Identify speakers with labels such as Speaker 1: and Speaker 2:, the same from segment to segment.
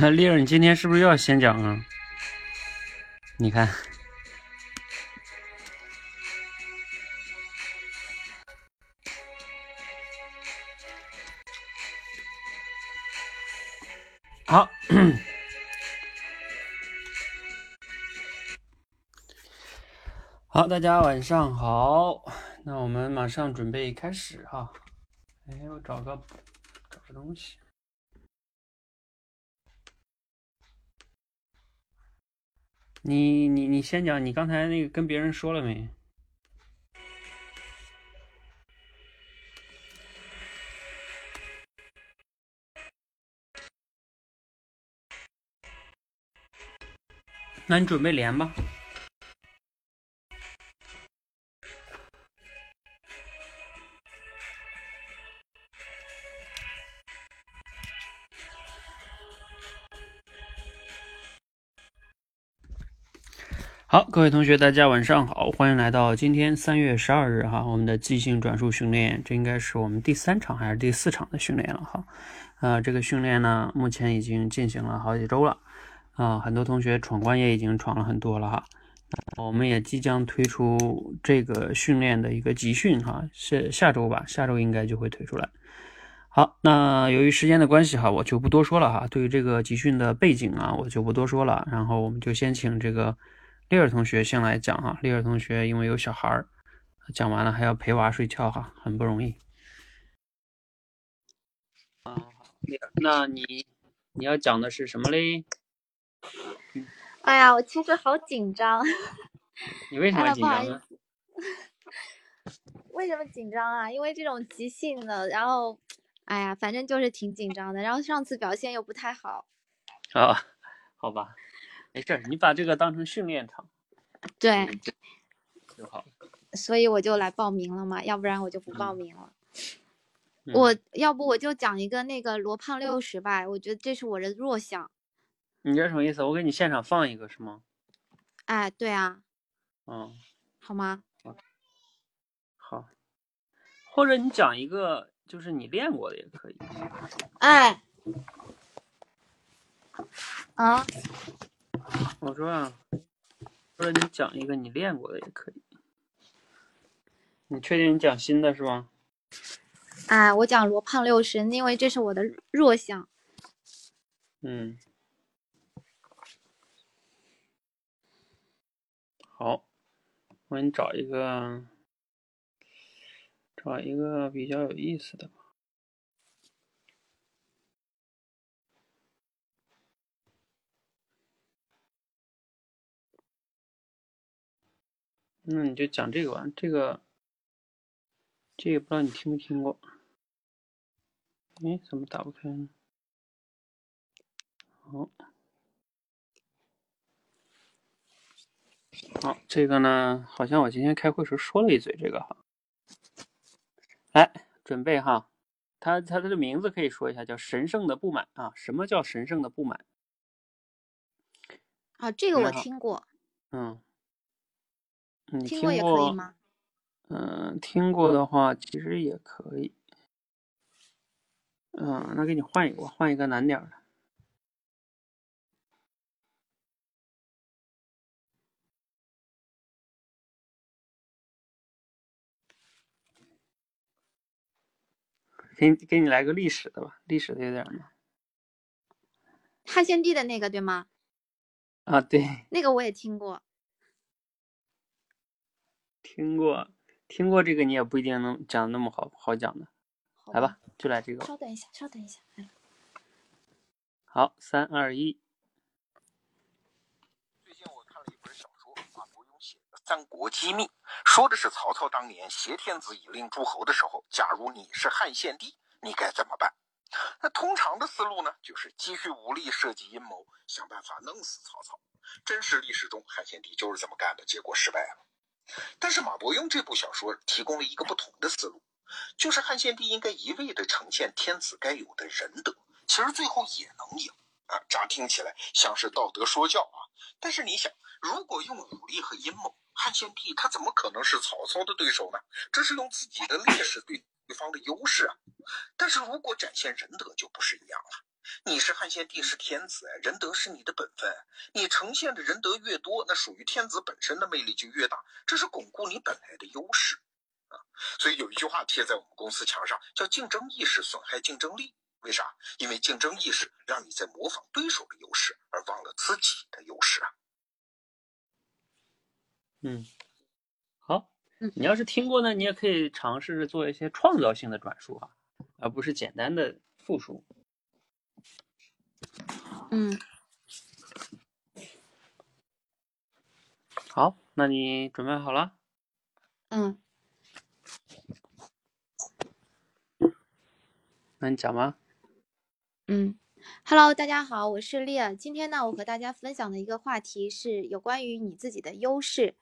Speaker 1: 丽儿，你今天是不是又要先讲啊？你看，好，好，大家晚上好。那我们马上准备开始哈。哎，我找个找个东西。你你你先讲，你刚才那个跟别人说了没？那你准备连吧。好，各位同学，大家晚上好，欢迎来到今天三月十二日哈，我们的即兴转述训练，这应该是我们第三场还是第四场的训练了哈。呃，这个训练呢，目前已经进行了好几周了啊，很多同学闯关也已经闯了很多了哈。我们也即将推出这个训练的一个集训哈，是下周吧，下周应该就会推出来。好，那由于时间的关系哈，我就不多说了哈。对于这个集训的背景啊，我就不多说了，然后我们就先请这个。丽尔同学先来讲哈，丽尔同学因为有小孩儿，讲完了还要陪娃睡觉哈，很不容易。啊，那你你要讲的是什么嘞？
Speaker 2: 哎呀，我其实好紧张。
Speaker 1: 你为什么紧张
Speaker 2: 呢？为什么紧张啊？因为这种即兴的，然后，哎呀，反正就是挺紧张的。然后上次表现又不太好。
Speaker 1: 啊，好吧。没事，你把这个当成训练场，
Speaker 2: 对，
Speaker 1: 就好。
Speaker 2: 所以我就来报名了嘛，要不然我就不报名了。我要不我就讲一个那个罗胖六十吧，我觉得这是我的弱项。
Speaker 1: 你这什么意思？我给你现场放一个是吗？
Speaker 2: 哎，对啊。
Speaker 1: 嗯。
Speaker 2: 好吗？
Speaker 1: 好。或者你讲一个，就是你练过的也可以。
Speaker 2: 哎。啊。
Speaker 1: 我说啊，或者你讲一个你练过的也可以。你确定你讲新的是吗？
Speaker 2: 哎，我讲罗胖六十，因为这是我的弱项。
Speaker 1: 嗯。好，我给你找一个，找一个比较有意思的。那你就讲这个吧，这个，这个不知道你听没听过？哎，怎么打不开呢？好，好，这个呢，好像我今天开会时说了一嘴这个哈。来，准备哈，它它的名字可以说一下，叫神圣的不满啊。什么叫神圣的不满？
Speaker 2: 啊，这个我听过。
Speaker 1: 嗯。听
Speaker 2: 过也可以吗？
Speaker 1: 嗯，听过的话其实也可以。嗯，那给你换一个，换一个难点的。给你给你来个历史的吧，历史的有点难。
Speaker 2: 汉献帝的那个对吗？
Speaker 1: 啊，对。
Speaker 2: 那个我也听过。
Speaker 1: 听过，听过这个你也不一定能讲那么好好讲的，来吧，就来这个。
Speaker 2: 稍等一下，稍等一下，
Speaker 1: 好，三二一。
Speaker 3: 最近我看了一本小说，马伯庸写的《三国机密》，说的是曹操当年挟天子以令诸侯的时候，假如你是汉献帝，你该怎么办？那通常的思路呢，就是积蓄武力，设计阴谋，想办法弄死曹操。真实历史中，汉献帝就是这么干的，结果失败了。但是马伯庸这部小说提供了一个不同的思路，就是汉献帝应该一味的呈现天子该有的仁德，其实最后也能赢啊！乍听起来像是道德说教啊，但是你想，如果用武力和阴谋，汉献帝他怎么可能是曹操的对手呢？这是用自己的劣势对对方的优势啊！但是如果展现仁德就不是一样了，你是汉献帝，是天子，仁德是你的本分。你呈现的仁德越多，那属于天子本身的魅力就越大，这是巩固你本来的优势啊。所以有一句话贴在我们公司墙上，叫“竞争意识损害竞争力”。为啥？因为竞争意识让你在模仿对手的优势，而忘了自己的优势啊。
Speaker 1: 嗯，好，你要是听过呢，你也可以尝试着做一些创造性的转述啊，而不是简单的复述。
Speaker 2: 嗯，
Speaker 1: 好，那你准备好了？
Speaker 2: 嗯，
Speaker 1: 那你讲吧。
Speaker 2: 嗯，Hello，大家好，我是丽儿。今天呢，我和大家分享的一个话题是有关于你自己的优势。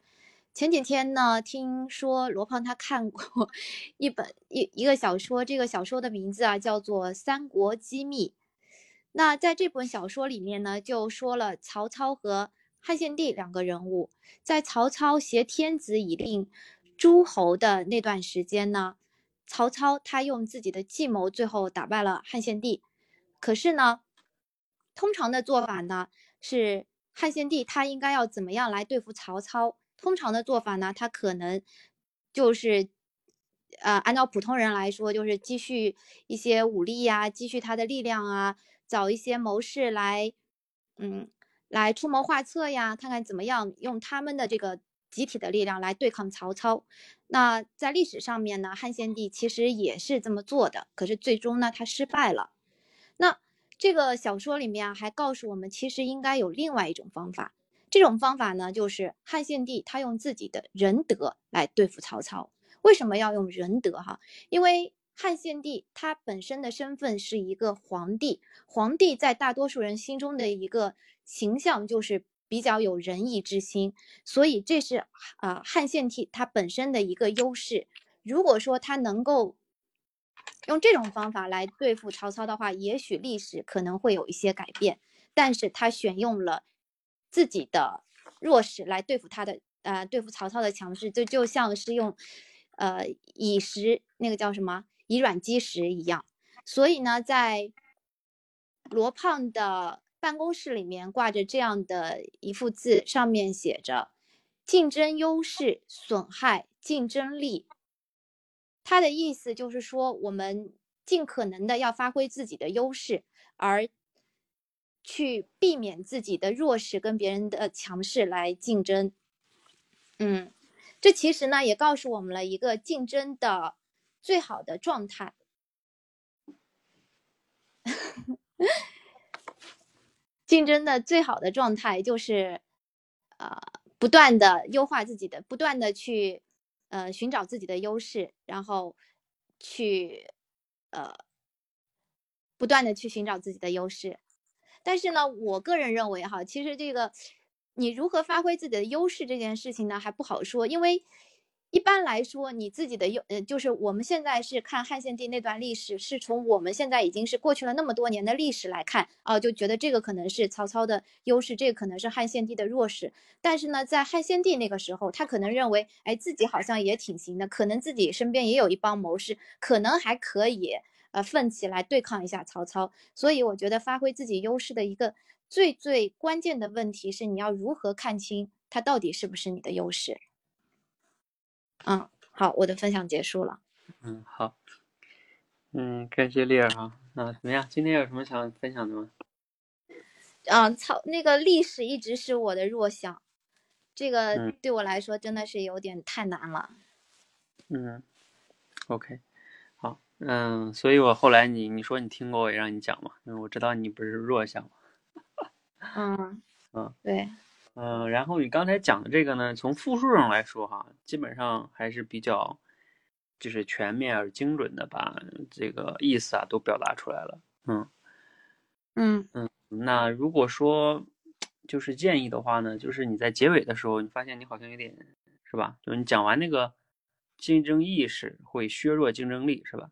Speaker 2: 前几天呢，听说罗胖他看过一本一一个小说，这个小说的名字啊叫做《三国机密》。那在这本小说里面呢，就说了曹操和汉献帝两个人物。在曹操挟天子以令诸侯的那段时间呢，曹操他用自己的计谋，最后打败了汉献帝。可是呢，通常的做法呢是汉献帝他应该要怎么样来对付曹操？通常的做法呢，他可能就是，呃，按照普通人来说，就是积蓄一些武力呀，积蓄他的力量啊，找一些谋士来，嗯，来出谋划策呀，看看怎么样用他们的这个集体的力量来对抗曹操。那在历史上面呢，汉献帝其实也是这么做的，可是最终呢，他失败了。那这个小说里面啊，还告诉我们，其实应该有另外一种方法。这种方法呢，就是汉献帝他用自己的仁德来对付曹操。为什么要用仁德？哈，因为汉献帝他本身的身份是一个皇帝，皇帝在大多数人心中的一个形象就是比较有仁义之心，所以这是啊汉献帝他本身的一个优势。如果说他能够用这种方法来对付曹操的话，也许历史可能会有一些改变。但是他选用了。自己的弱势来对付他的，呃，对付曹操的强势，就就像是用，呃，以石那个叫什么，以软击石一样。所以呢，在罗胖的办公室里面挂着这样的一幅字，上面写着“竞争优势损害竞争力”。他的意思就是说，我们尽可能的要发挥自己的优势，而。去避免自己的弱势跟别人的强势来竞争，嗯，这其实呢也告诉我们了一个竞争的最好的状态，竞争的最好的状态就是，呃，不断的优化自己的，不断的去，呃，寻找自己的优势，然后去，呃，不断的去寻找自己的优势。但是呢，我个人认为哈，其实这个你如何发挥自己的优势这件事情呢，还不好说。因为一般来说，你自己的优，呃，就是我们现在是看汉献帝那段历史，是从我们现在已经是过去了那么多年的历史来看啊，就觉得这个可能是曹操的优势，这个可能是汉献帝的弱势。但是呢，在汉献帝那个时候，他可能认为，哎，自己好像也挺行的，可能自己身边也有一帮谋士，可能还可以。呃，奋起来对抗一下曹操，所以我觉得发挥自己优势的一个最最关键的问题是，你要如何看清他到底是不是你的优势。嗯，好，我的分享结束了。
Speaker 1: 嗯，好，嗯，感谢丽儿哈。那怎么样？今天有什么想分享的吗？
Speaker 2: 啊，曹那个历史一直是我的弱项，这个对我来说真的是有点太难了。
Speaker 1: 嗯，OK。嗯，所以我后来你你说你听过我也让你讲嘛，因为我知道你不是弱项嘛。
Speaker 2: 嗯
Speaker 1: 嗯，
Speaker 2: 对，
Speaker 1: 嗯，然后你刚才讲的这个呢，从复述上来说哈，基本上还是比较就是全面而精准的把这个意思啊都表达出来了。嗯
Speaker 2: 嗯
Speaker 1: 嗯，那如果说就是建议的话呢，就是你在结尾的时候，你发现你好像有点是吧？就是你讲完那个竞争意识会削弱竞争力是吧？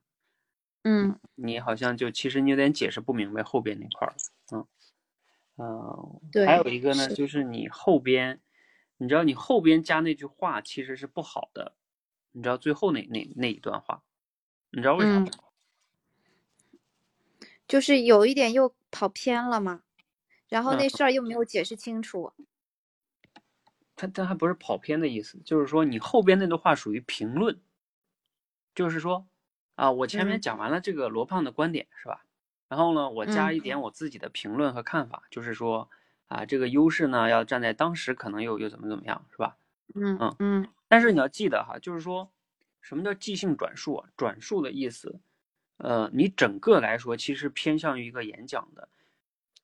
Speaker 2: 嗯，
Speaker 1: 你好像就其实你有点解释不明白后边那块儿，嗯，嗯，
Speaker 2: 对，
Speaker 1: 还有一个呢，就是你后边，你知道你后边加那句话其实是不好的，你知道最后那那那一段话，你知道为啥吗？
Speaker 2: 就是有一点又跑偏了嘛，然后
Speaker 1: 嗯
Speaker 2: 那事儿又没有解释清楚。
Speaker 1: 他他还不是跑偏的意思，就是说你后边那段话属于评论，就是说啊，我前面
Speaker 2: 嗯
Speaker 1: 讲完了这个罗胖的观点是吧？然后呢，我加
Speaker 2: 嗯
Speaker 1: 一点我自己的评论和看法，就是说啊，这个优势呢要站在当时可能又又怎么怎么样是吧？
Speaker 2: 嗯
Speaker 1: 嗯
Speaker 2: 嗯
Speaker 1: 但是你要记得哈，就是说什么叫即兴转述啊？转述的意思，呃，你整个来说其实偏向于一个演讲的，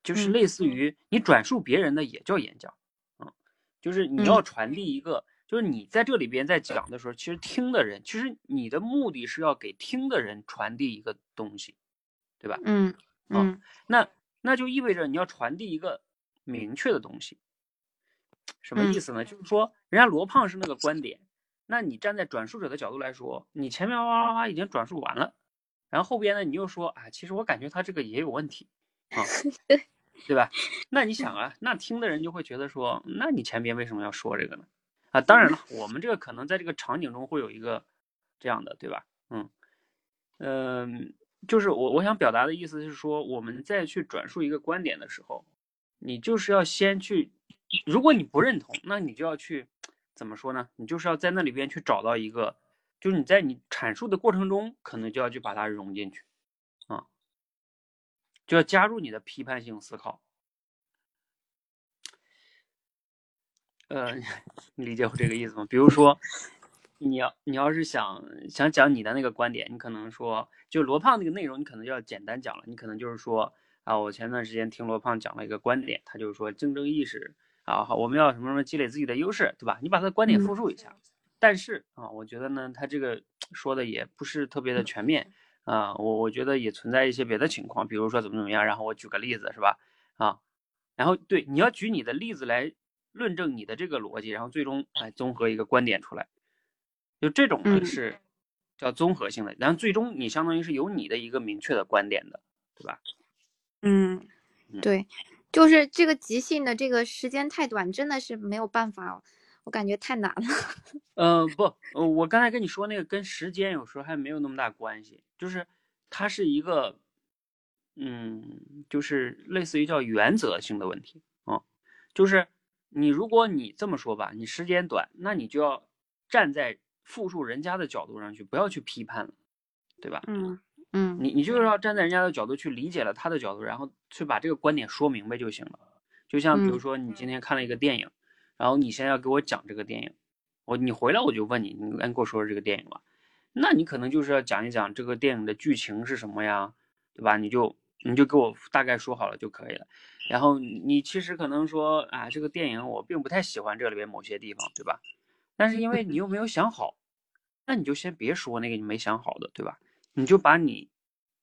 Speaker 1: 就是
Speaker 2: 嗯
Speaker 1: 类似于你转述别人的也叫演讲，嗯，就是你要传递一个，就是你在这里边在讲的时候，其实听的人，其实你的目的是要给听的人传递一个东西，对吧？
Speaker 2: 嗯嗯
Speaker 1: 那那就意味着你要传递一个明确的东西，什么意思呢？就是说，人家罗胖是那个观点，那你站在转述者的角度来说，你前面哇哇哇已经转述完了，然后后边呢你又说啊，其实我感觉他这个也有问题啊，对吧？那你想啊，那听的人就会觉得说，那你前边为什么要说这个呢？啊，当然了，我们这个可能在这个场景中会有一个这样的，对吧？嗯嗯。就是我我想表达的意思是说，我们再去转述一个观点的时候，你就是要先去，如果你不认同，那你就要去怎么说呢？你就是要在那里边去找到一个，就是你在你阐述的过程中，可能就要去把它融进去，啊，就要加入你的批判性思考。呃，你理解我这个意思吗？比如说，你要你要是想想讲你的那个观点，你可能说，就罗胖那个内容，你可能就要简单讲了。你可能就是说啊，我前段时间听罗胖讲了一个观点，他就是说竞争意识啊，好，我们要什么什么积累自己的优势，对吧？你把他的观点复述一下。但是啊，我觉得呢，他这个说的也不是特别的全面啊，我我觉得也存在一些别的情况，比如说怎么怎么样，然后我举个例子，是吧？啊，然后对，你要举你的例子来论证你的这个逻辑，然后最终哎综合一个观点出来。就这种呢
Speaker 2: 嗯
Speaker 1: 是叫综合性的，然后最终你相当于是有你的一个明确的观点的，对吧？
Speaker 2: 嗯，
Speaker 1: 嗯
Speaker 2: 对，就是这个即兴的这个时间太短，真的是没有办法，我感觉太难了。
Speaker 1: 呃，不，呃，我刚才跟你说那个跟时间有时候还没有那么大关系，就是它是一个，嗯，就是类似于叫原则性的问题啊、就是你如果你这么说吧，你时间短，那你就要站在复述人家的角度上去，不要去批判了，对吧？
Speaker 2: 嗯嗯
Speaker 1: 你你就是要站在人家的角度去理解了他的角度，然后去把这个观点说明白就行了。就像比如
Speaker 2: 嗯
Speaker 1: 说你今天看了一个电影，然后你现在要给我讲这个电影，我你回来我就问你，你赶紧给我说说这个电影吧。那你可能就是要讲一讲这个电影的剧情是什么呀，对吧？你就你就给我大概说好了就可以了。然后你你其实可能说啊，这个电影我并不太喜欢这里边某些地方，对吧？但是因为你又没有想好，那你就先别说那个你没想好的，对吧？你就把你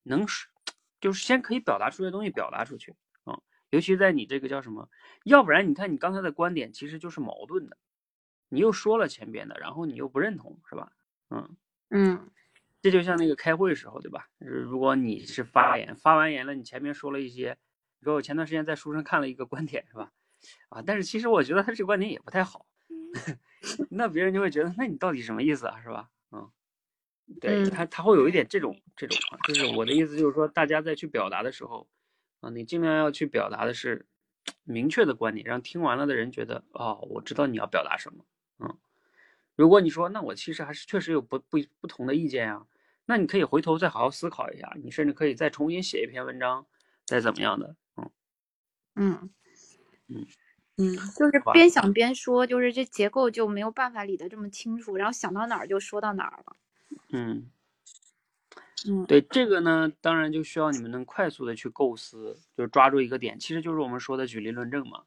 Speaker 1: 能说，就是先可以表达出来的东西表达出去啊、嗯尤其在你这个叫什么，要不然你看你刚才的观点其实就是矛盾的，你又说了前边的，然后你又不认同，是吧？嗯，
Speaker 2: 嗯
Speaker 1: 这就像那个开会时候，对吧？呃如果你是发言，发完言了，你前面说了一些，你说我前段时间在书上看了一个观点，是吧？啊，但是其实我觉得他这个观点也不太好，那别人就会觉得，那你到底什么意思啊，是吧？嗯，对
Speaker 2: 嗯
Speaker 1: 他他会有一点这种这种啊，就是我的意思就是说，大家在去表达的时候，啊，你尽量要去表达的是明确的观点，让听完了的人觉得，哦，我知道你要表达什么，嗯。如果你说，那我其实还是确实有不不不同的意见啊，那你可以回头再好好思考一下，你甚至可以再重新写一篇文章，再怎么样的，嗯
Speaker 2: 嗯
Speaker 1: 嗯
Speaker 2: 嗯，就是边想边说，就是这结构就没有办法理得这么清楚，然后想到哪儿就说到哪儿了。
Speaker 1: 嗯，
Speaker 2: 嗯
Speaker 1: 对这个呢，当然就需要你们能快速的去构思，就是抓住一个点，其实就是我们说的举例论证嘛，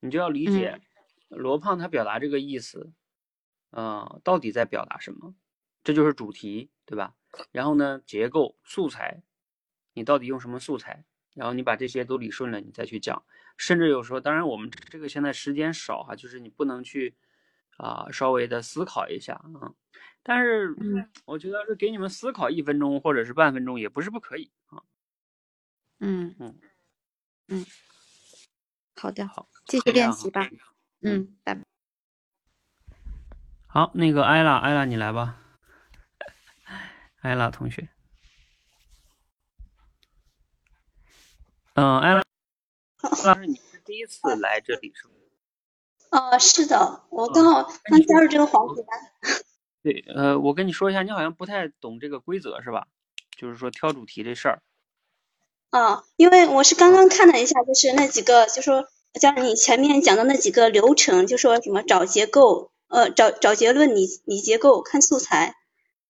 Speaker 1: 你就要理解罗胖他表达这个意思，呃，到底在表达什么，这就是主题，对吧？然后呢，结构、素材，你到底用什么素材？然后你把这些都理顺了，你再去讲。甚至有时候，当然我们这个现在时间少哈、就是你不能去啊、稍微的思考一下啊。但是
Speaker 2: 嗯
Speaker 1: 我觉得是给你们思考一分钟或者是半分钟也不是不可以啊。
Speaker 2: 嗯
Speaker 1: 嗯
Speaker 2: 嗯，好的，
Speaker 1: 好，
Speaker 2: 继续练习吧。
Speaker 1: 嗯
Speaker 2: 嗯，拜拜。
Speaker 1: 好，那个艾拉，艾拉你来吧，艾拉同学。嗯，艾拉 老师，你是第一次来这里是吗？
Speaker 4: 呃，是的，我刚好刚加入这个环节。
Speaker 1: 对，呃，我跟你说一下，你好像不太懂这个规则是吧？就是说挑主题这事儿。
Speaker 4: 啊，因为我是刚刚看了一下，就是那几个，就说像你前面讲的那几个流程，就说什么找结构，呃，找找结论，理理结构，看素材。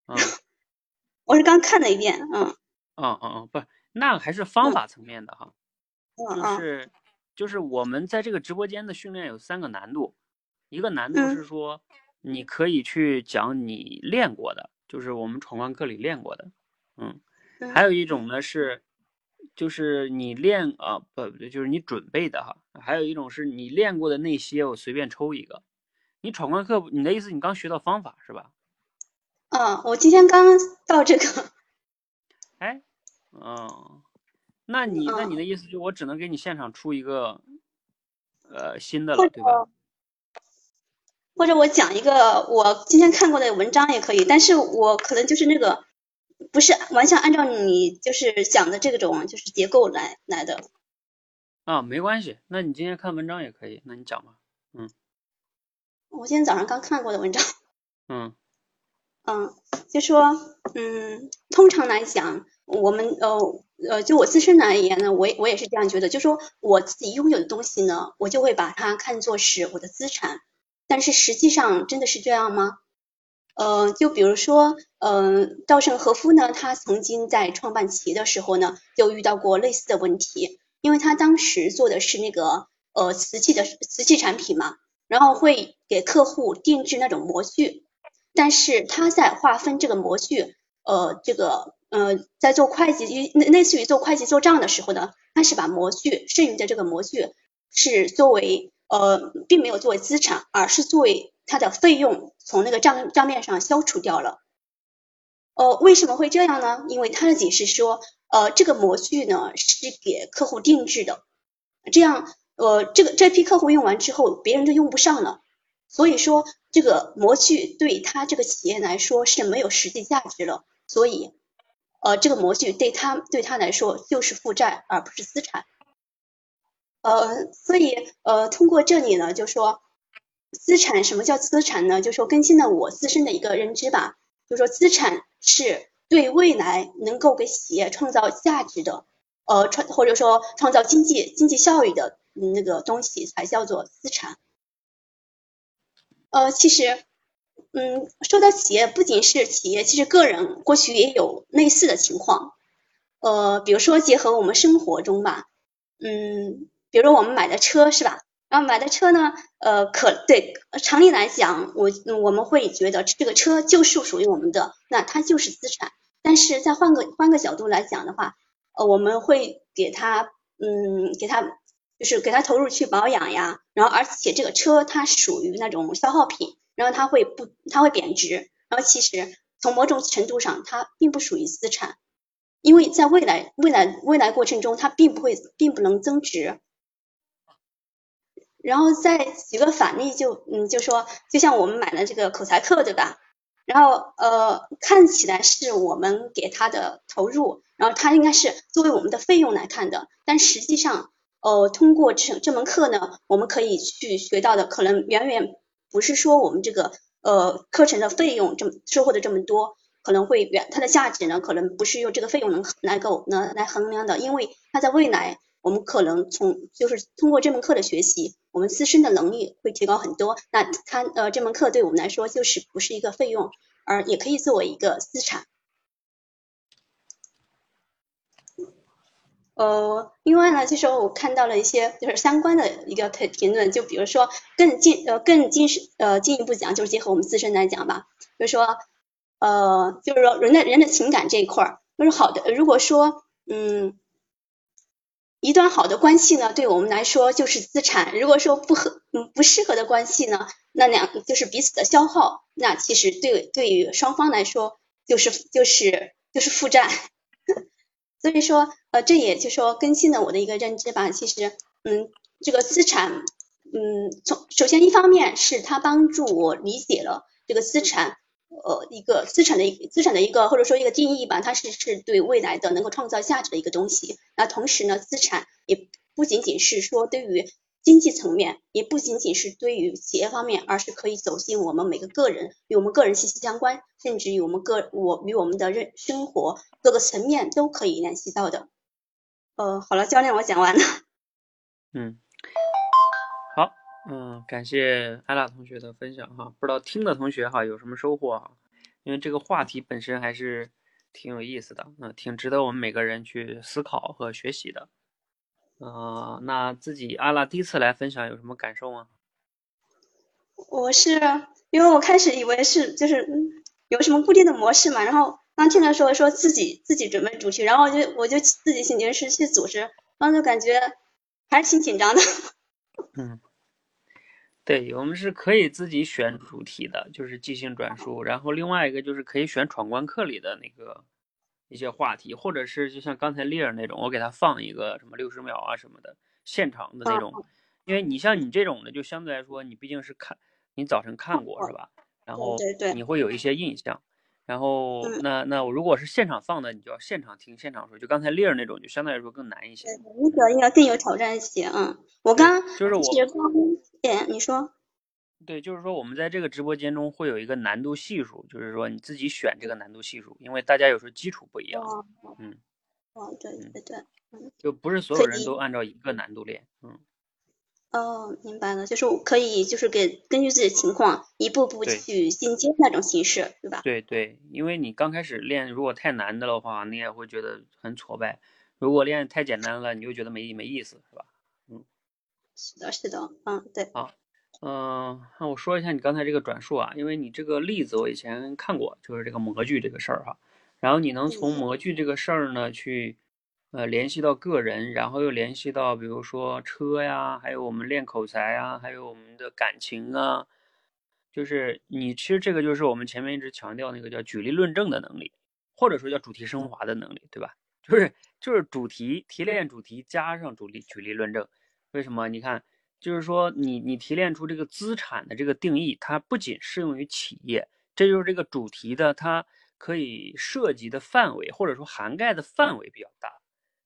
Speaker 1: 嗯。
Speaker 4: 我是刚看了一遍，嗯。
Speaker 1: 嗯嗯嗯，不，那还是方法层面的哈。
Speaker 4: 嗯
Speaker 1: 就是就是我们在这个直播间的训练有三个难度，一个难度是说你可以去讲你练过的，就是我们闯关课里练过的，嗯。还有一种呢是。就是你练啊，不不对，就是你准备的哈。还有一种是你练过的那些，我随便抽一个。你闯关课，你的意思你刚学到方法是吧？
Speaker 4: 嗯，我今天刚到这个。
Speaker 1: 哎，嗯，那你那你的意思就我只能给你现场出一个，呃，新的了，对吧？
Speaker 4: 或者我讲一个我今天看过的文章也可以，但是我可能就是那个。不是完全按照你就是讲的这种就是结构来来的
Speaker 1: 啊，没关系，那你今天看文章也可以，那你讲吧，嗯，
Speaker 4: 我今天早上刚看过的文章，
Speaker 1: 嗯
Speaker 4: 嗯，就说嗯，通常来讲，我们呃呃，就我自身而言呢，我也我也是这样觉得，就说我自己拥有的东西呢，我就会把它看作是我的资产，但是实际上真的是这样吗？呃，就比如说，嗯，稻盛和夫呢，他曾经在创办企业的时候呢，就遇到过类似的问题，因为他当时做的是那个呃瓷器的瓷器产品嘛，然后会给客户定制那种模具，但是他在划分这个模具，呃，这个呃，在做会计，类类似于做会计做账的时候呢，他是把模具剩余的这个模具是作为呃，并没有作为资产，而是作为。它的费用从那个账账面上消除掉了，呃，为什么会这样呢？因为他的解释说，呃，这个模具呢是给客户定制的，这样，呃，这个这批客户用完之后，别人就用不上了，所以说这个模具对他这个企业来说是没有实际价值了，所以，呃，这个模具对他对他来说就是负债而不是资产，呃，所以，呃，通过这里呢，就说。资产什么叫资产呢？就说更新了我自身的一个认知吧。就说资产是对未来能够给企业创造价值的，呃，创或者说创造经济经济效益的那个东西才叫做资产。呃，其实，嗯，说到企业，不仅是企业，其实个人过去也有类似的情况。呃，比如说结合我们生活中吧，嗯，比如说我们买的车是吧？然后买的车呢，呃，可对常理来讲，我我们会觉得这个车就是属于我们的，那它就是资产。但是再换个换个角度来讲的话，呃，我们会给它，嗯，给它就是给它投入去保养呀。然后而且这个车它属于那种消耗品，然后它会不它会贬值。然后其实从某种程度上，它并不属于资产，因为在未来未来未来过程中，它并不会并不能增值。然后再举个反例，就嗯，就说就像我们买的这个口才课，对吧？然后呃，看起来是我们给他的投入，然后他应该是作为我们的费用来看的，但实际上，呃，通过这这门课呢，我们可以去学到的，可能远远不是说我们这个呃课程的费用这么收获的这么多，可能会远它的价值呢，可能不是用这个费用能来够能来衡量的，因为它在未来。我们可能从就是通过这门课的学习，我们自身的能力会提高很多。那它呃这门课对我们来说就是不是一个费用，而也可以作为一个资产。呃，另外呢，就是我看到了一些就是相关的一个评评论，就比如说更进呃更进是呃进一步讲，就是结合我们自身来讲吧，就是说呃就是说人的人的情感这一块儿，就是好的，如果说嗯。一段好的关系呢，对我们来说就是资产。如果说不合、嗯不适合的关系呢，那两就是彼此的消耗。那其实对对于双方来说，就是就是就是负债。所以说，呃，这也就说更新了我的一个认知吧。其实，嗯，这个资产，嗯，从首先一方面是它帮助我理解了这个资产，呃一个资产的一资产的一个或者说一个定义吧，它是是对未来的能够创造价值的一个东西。那同时呢，资产也不仅仅是说对于经济层面，也不仅仅是对于企业方面，而是可以走进我们每个个人，与我们个人息息相关，甚至与我们个我与我们的人生活各个层面都可以联系到的。呃，好了，教练，我讲完了。
Speaker 1: 嗯，好，嗯，感谢艾拉同学的分享哈，不知道听的同学哈有什么收获哈？因为这个话题本身还是挺有意思的，嗯，挺值得我们每个人去思考和学习的。啊，那自己阿拉第一次来分享有什么感受吗？
Speaker 4: 我是因为我开始以为是就是有什么固定的模式嘛，然后刚听的时候说自己自己准备主题，然后我就我就自己请临时去组织，然后就感觉还是挺紧张的。
Speaker 1: 嗯，对，我们是可以自己选主题的，就是即兴转述，然后另外一个就是可以选闯关课里的那个。一些话题，或者是就像刚才丽儿那种，我给他放一个什么六十秒啊什么的现场的那种，因为你像你这种的，就相对来说你毕竟是看，你早晨看过是吧？然后你会有一些印象，然后那那我如果是现场放的，你就要现场听现场说，就刚才丽儿那种，就相对来说更难一些。
Speaker 4: 那个应该更有挑战性，嗯，我刚
Speaker 1: 就是我，
Speaker 4: 哎，你说。
Speaker 1: 对，就是说我们在这个直播间中会有一个难度系数，就是说你自己选这个难度系数，因为大家有时候基础不一样。
Speaker 4: 嗯。哦，对对对，嗯。
Speaker 1: 就不是所有人都按照一个难度练，嗯。
Speaker 4: 哦，明白了，就是我可以，就是给根据自己的情况一步步去进阶那种形式，对吧？
Speaker 1: 对对，因为你刚开始练，如果太难的的话，你也会觉得很挫败；如果练太简单了，你就觉得没没意思，是吧？嗯。
Speaker 4: 是的，是的，嗯，对。
Speaker 1: 好。嗯，那我说一下你刚才这个转述啊，因为你这个例子我以前看过，就是这个模具这个事儿哈。然后你能从模具这个事儿呢，去呃联系到个人，然后又联系到比如说车呀，还有我们练口才啊，还有我们的感情啊，就是你其实这个就是我们前面一直强调那个叫举例论证的能力，或者说叫主题升华的能力，对吧？就是就是主题提炼主题加上主例举例论证，为什么？你看。就是说，你你提炼出这个资产的这个定义，它不仅适用于企业，这就是这个主题的它可以涉及的范围，或者说涵盖的范围比较大。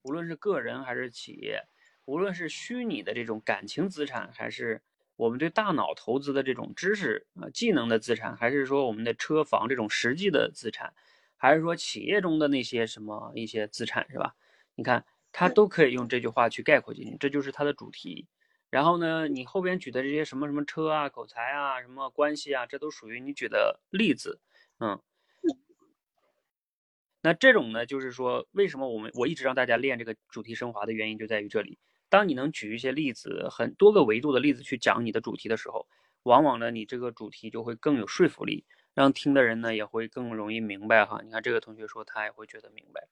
Speaker 1: 无论是个人还是企业，无论是虚拟的这种感情资产，还是我们对大脑投资的这种知识啊技能的资产，还是说我们的车房这种实际的资产，还是说企业中的那些什么一些资产，是吧？你看，它都可以用这句话去概括进去，这就是它的主题。然后呢，你后边举的这些什么什么车啊、口才啊、什么关系啊，这都属于你举的例子，嗯。那这种呢，就是说，为什么我们我一直让大家练这个主题升华的原因就在于这里。当你能举一些例子，很多个维度的例子去讲你的主题的时候，往往呢，你这个主题就会更有说服力，让听的人呢也会更容易明白哈。你看这个同学说他也会觉得明白，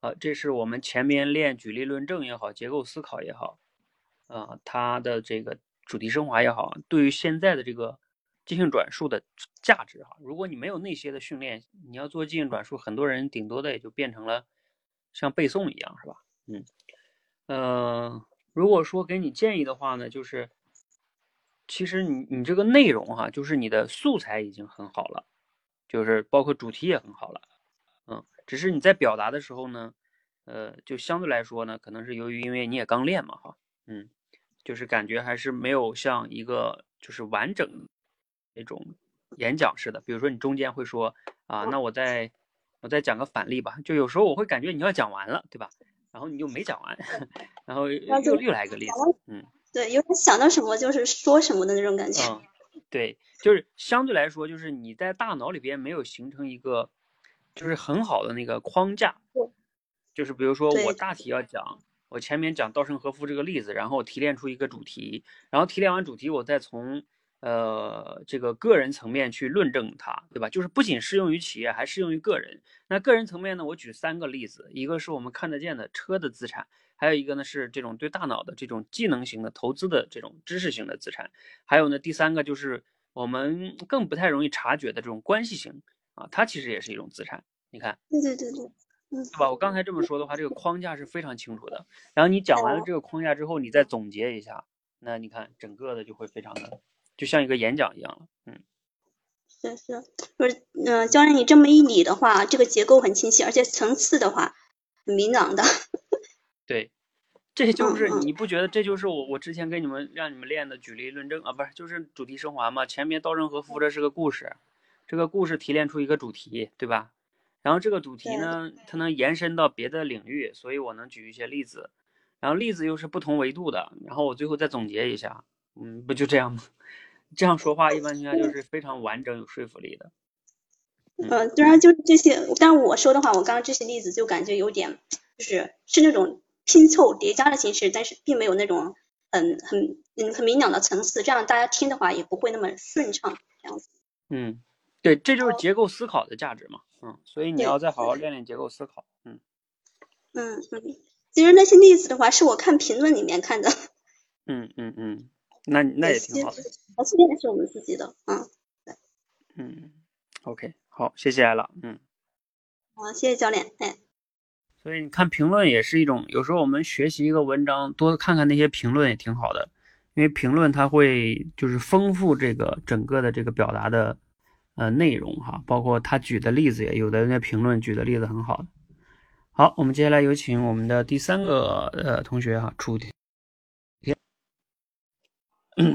Speaker 1: 啊，这是我们前面练举例论证也好，结构思考也好。啊，它的这个主题升华也好，对于现在的这个即兴转述的价值哈，如果你没有那些的训练，你要做即兴转述，很多人顶多的也就变成了像背诵一样，是吧？嗯，呃，如果说给你建议的话呢，就是其实你你这个内容哈，就是你的素材已经很好了，就是包括主题也很好了，嗯，只是你在表达的时候呢，呃，就相对来说呢，可能是由于因为你也刚练嘛，哈，嗯。就是感觉还是没有像一个就是完整那种演讲似的，比如说你中间会说啊，那我再我再讲个反例吧。就有时候我会感觉你要讲完了，对吧？然后你就没讲完，然后又又来一个例子，嗯，
Speaker 4: 对，有点想到什么就是说什么的那种感觉。
Speaker 1: 嗯，对，就是相对来说，就是你在大脑里边没有形成一个就是很好的那个框架，就是比如说我大体要讲。我前面讲稻盛和夫这个例子，然后提炼出一个主题，然后提炼完主题，我再从呃这个个人层面去论证它，对吧？就是不仅适用于企业，还适用于个人。那个人层面呢，我举三个例子，一个是我们看得见的车的资产，还有一个呢是这种对大脑的这种技能型的投资的这种知识型的资产，还有呢第三个就是我们更不太容易察觉的这种关系型啊，它其实也是一种资产。你看，
Speaker 4: 对对对对。
Speaker 1: 对吧？我刚才这么说的话，这个框架是非常清楚的。然后你讲完了这个框架之后，你再总结一下，那你看整个的就会非常的，就像一个演讲一样了。嗯，
Speaker 4: 是是，不是嗯，教练你这么一理的话，这个结构很清晰，而且层次的话很明朗的。
Speaker 1: 对，这就是你不觉得这就是我我之前给你们让你们练的举例论证啊，不是就是主题升华嘛？前面稻盛和夫这是个故事，这个故事提炼出一个主题，对吧？然后这个主题呢，它能延伸到别的领域，所以我能举一些例子，然后例子又是不同维度的，然后我最后再总结一下，嗯，不就这样吗？这样说话一般情况下就是非常完整有说服力的。
Speaker 4: 嗯，当然就是这些，但我说的话，我刚刚这些例子就感觉有点，就是是那种拼凑叠加的形式，但是并没有那种很很嗯很明朗的层次，这样大家听的话也不会那么顺畅，这样子。
Speaker 1: 嗯，对，这就是结构思考的价值嘛。嗯，所以你要再好好练练结构思考。嗯。
Speaker 4: 嗯嗯，其实那些例子的话，是我看评论里面看的，
Speaker 1: 嗯嗯嗯，那那也挺好的。
Speaker 4: 还是练的是我们自己的，嗯，
Speaker 1: 嗯，OK，好，谢谢艾拉。嗯，
Speaker 4: 好，谢谢教练，哎，
Speaker 1: 所以你看评论也是一种，有时候我们学习一个文章，多看看那些评论也挺好的，因为评论它会就是丰富这个整个的这个表达的呃内容哈，包括他举的例子也有的那评论举的例子很好的。好，我们接下来有请我们的第三个呃同学哈，楚天。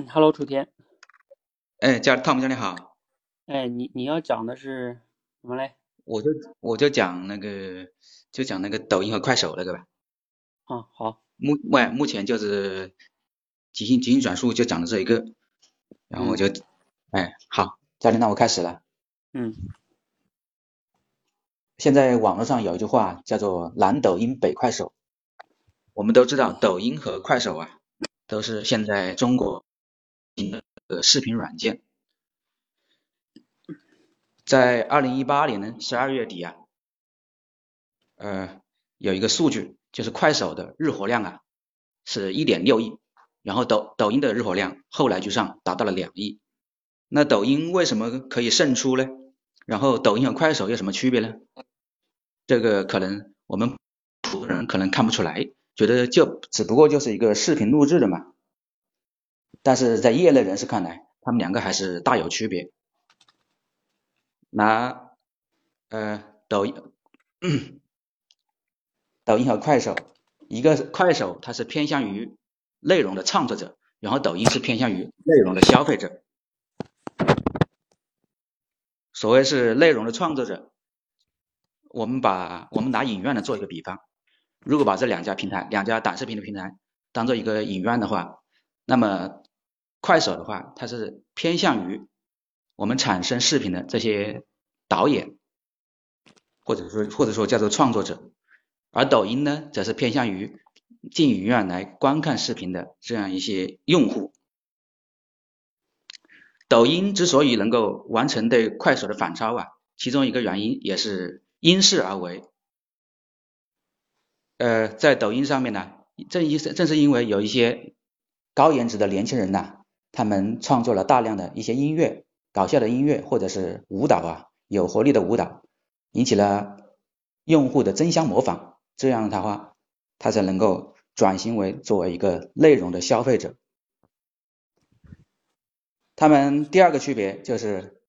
Speaker 1: Hello，楚天。
Speaker 5: 哎，教汤姆教练好，
Speaker 1: 哎，你你要讲的是什么嘞？
Speaker 5: 我就我就讲那个就讲那个抖音和快手那个吧。
Speaker 1: 啊，好，
Speaker 5: 目目目前就是即兴即兴转述就讲的这一个，然后我就哎好，教练那我开始了。
Speaker 1: 嗯
Speaker 5: 现在网络上有一句话叫做“南抖音，北快手”。我们都知道，抖音和快手啊，都是现在中国的视频软件。在二零一八年十二月底啊，呃，有一个数据，就是快手的日活量啊是一点六亿，然后抖抖音的日活量后来居上，达到了两亿。那抖音为什么可以胜出呢？然后抖音和快手有什么区别呢？这个可能我们普通人可能看不出来，觉得就只不过就是一个视频录制的嘛。但是在业内人士看来，他们两个还是大有区别。拿呃抖音、抖音和快手，一个快手它是偏向于内容的创作者，然后抖音是偏向于内容的消费者。所谓是内容的创作者，我们把我们拿影院的做一个比方，如果把这两家平台、两家短视频的平台当做一个影院的话，那么快手的话，它是偏向于我们产生视频的这些导演，或者说或者说叫做创作者，而抖音呢，则是偏向于进影院来观看视频的这样一些用户。抖音之所以能够完成对快手的反超啊，其中一个原因也是因势而为。呃，在抖音上面呢，正因正是因为有一些高颜值的年轻人呐、他们创作了大量的一些音乐，搞笑的音乐或者是舞蹈啊，有活力的舞蹈，引起了用户的争相模仿，这样的话，他才能够转型为作为一个内容的消费者。他们第二个区别就是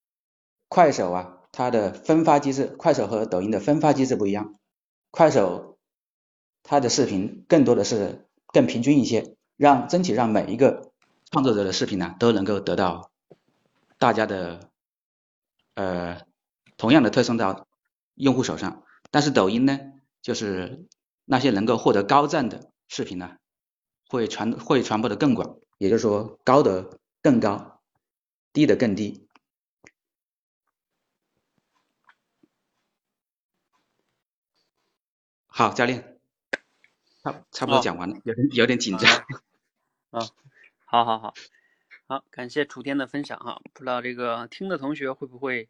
Speaker 5: 快手啊，它的分发机制，快手和抖音的分发机制不一样。快手它的视频更多的是更平均一些，让争取让每一个创作者的视频呢都能够得到大家的呃同样的推送到用户手上。但是抖音呢，就是那些能够获得高赞的视频呢，会传会传播的更广，也就是说高的更高。低的更低。好，教练，差差不多讲完了，有点有点紧张。
Speaker 1: 啊，好好好，好，感谢楚天的分享哈。不知道这个听的同学会不会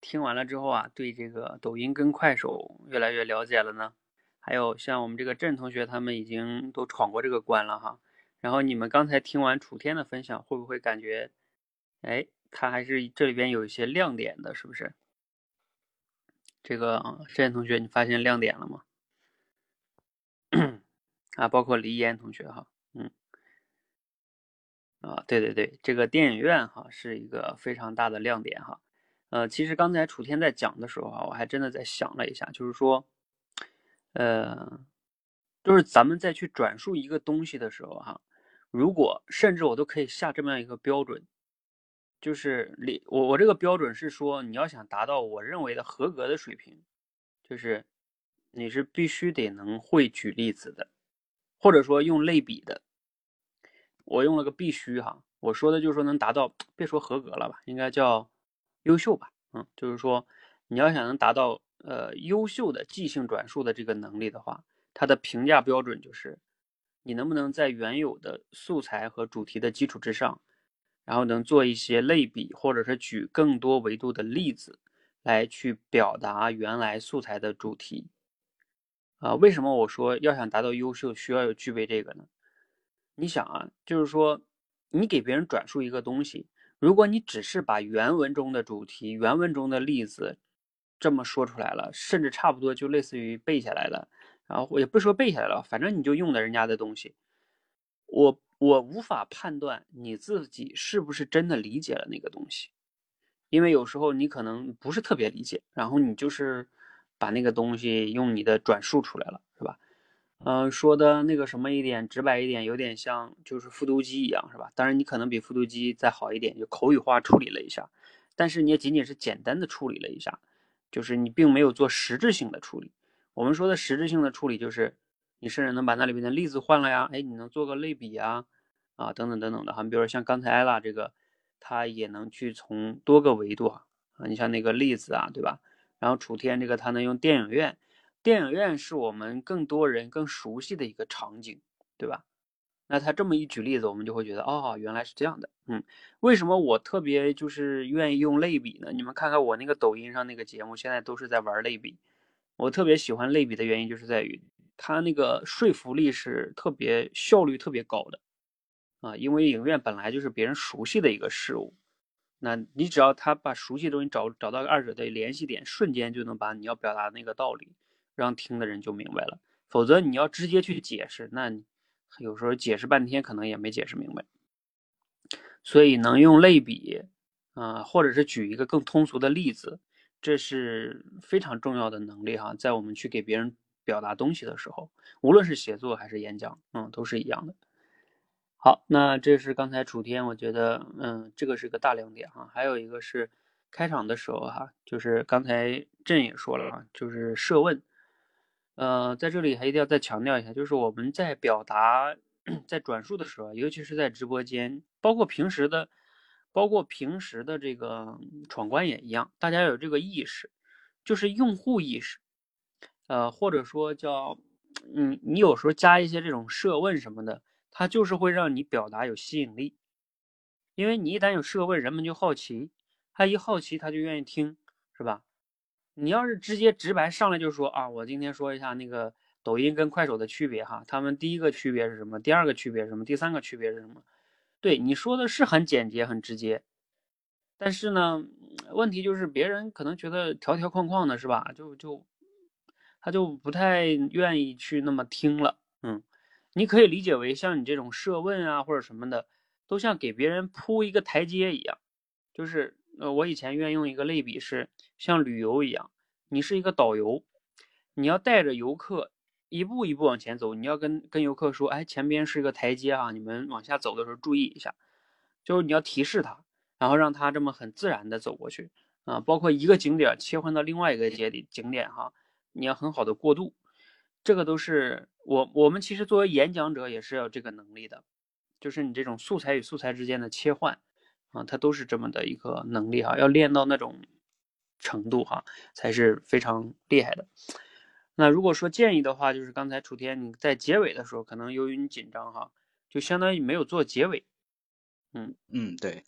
Speaker 1: 听完了之后啊，对这个抖音跟快手越来越了解了呢？还有像我们这个郑同学，他们已经都闯过这个关了哈。然后你们刚才听完楚天的分享，会不会感觉？哎，他还是这里边有一些亮点的，是不是？这个郑同学，你发现亮点了吗？啊，包括黎岩同学哈，嗯，啊，对对对，这个电影院哈是一个非常大的亮点哈。呃，其实刚才楚天在讲的时候啊，我还真的在想了一下，就是说，呃，就是咱们再去转述一个东西的时候哈，如果甚至我都可以下这么样一个标准，就是你我我这个标准是说，你要想达到我认为的合格的水平，就是你是必须得能会举例子的，或者说用类比的。我用了个必须哈，我说的就是说能达到，别说合格了吧，应该叫优秀吧，嗯，就是说你要想能达到呃优秀的即兴转述的这个能力的话，它的评价标准就是你能不能在原有的素材和主题的基础之上，然后能做一些类比，或者是举更多维度的例子来去表达原来素材的主题。啊，为什么我说要想达到优秀，需要有具备这个呢？你想啊，就是说，你给别人转述一个东西，如果你只是把原文中的主题、原文中的例子这么说出来了，甚至差不多就类似于背下来了，然后也不说背下来了，反正你就用的人家的东西，我我无法判断你自己是不是真的理解了那个东西，因为有时候你可能不是特别理解，然后你就是把那个东西用你的转述出来了，是吧？嗯，说的那个什么一点直白一点，有点像就是复读机一样，是吧？当然你可能比复读机再好一点，就口语化处理了一下，但是你也仅仅是简单的处理了一下，就是你并没有做实质性的处理。我们说的实质性的处理，就是你甚至能把那里面的例子换了呀，哎，你能做个类比呀，啊，等等等等的哈。比如说像刚才艾拉这个，他也能去从多个维度啊，你像那个例子啊，对吧？然后楚天这个他能用电影院。电影院是我们更多人更熟悉的一个场景，对吧？那他这么一举例子，我们就会觉得，哦，原来是这样的。嗯，为什么我特别就是愿意用类比呢？你们看看我那个抖音上那个节目，现在都是在玩类比。我特别喜欢类比的原因，就是在于它那个说服力是特别效率特别高的啊，因为影院本来就是别人熟悉的一个事物，那你只要他把熟悉的东西找找到二者的联系点，瞬间就能把你要表达那个道理。让听的人就明白了，否则你要直接去解释，那有时候解释半天可能也没解释明白。所以能用类比啊，或者是举一个更通俗的例子，这是非常重要的能力哈。在我们去给别人表达东西的时候，无论是写作还是演讲，嗯，都是一样的。好，那这是刚才楚天，我觉得，嗯，这个是个大亮点哈。还有一个是开场的时候哈，就是刚才朕也说了啊，就是设问。呃，在这里还一定要再强调一下，就是我们在表达、在转述的时候，尤其是在直播间，包括平时的，包括平时的这个闯关也一样，大家有这个意识，就是用户意识，呃，或者说叫，嗯，你有时候加一些这种设问什么的，它就是会让你表达有吸引力，因为你一旦有设问，人们就好奇，他一好奇他就愿意听，是吧？你要是直接直白上来就说啊，我今天说一下那个抖音跟快手的区别哈，他们第一个区别是什么？第二个区别是什么？第三个区别是什么？对你说的是很简洁很直接，但是呢，问题就是别人可能觉得条条框框的是吧？就就他就不太愿意去那么听了。嗯，你可以理解为像你这种设问啊或者什么的，都像给别人铺一个台阶一样，就是。呃，我以前愿用一个类比是像旅游一样，你是一个导游，你要带着游客一步一步往前走，你要跟跟游客说，哎，前边是一个台阶啊，你们往下走的时候注意一下，就是你要提示他，然后让他这么很自然的走过去啊，包括一个景点切换到另外一个节点景点哈，你要很好的过渡，这个都是我我们其实作为演讲者也是要这个能力的，就是你这种素材与素材之间的切换。啊，它都是这么的一个能力哈，要练到那种程度哈，才是非常厉害的。那如果说建议的话，就是刚才楚天你在结尾的时候，可能由于你紧张哈，就相当于没有做结尾。
Speaker 5: 嗯嗯，对，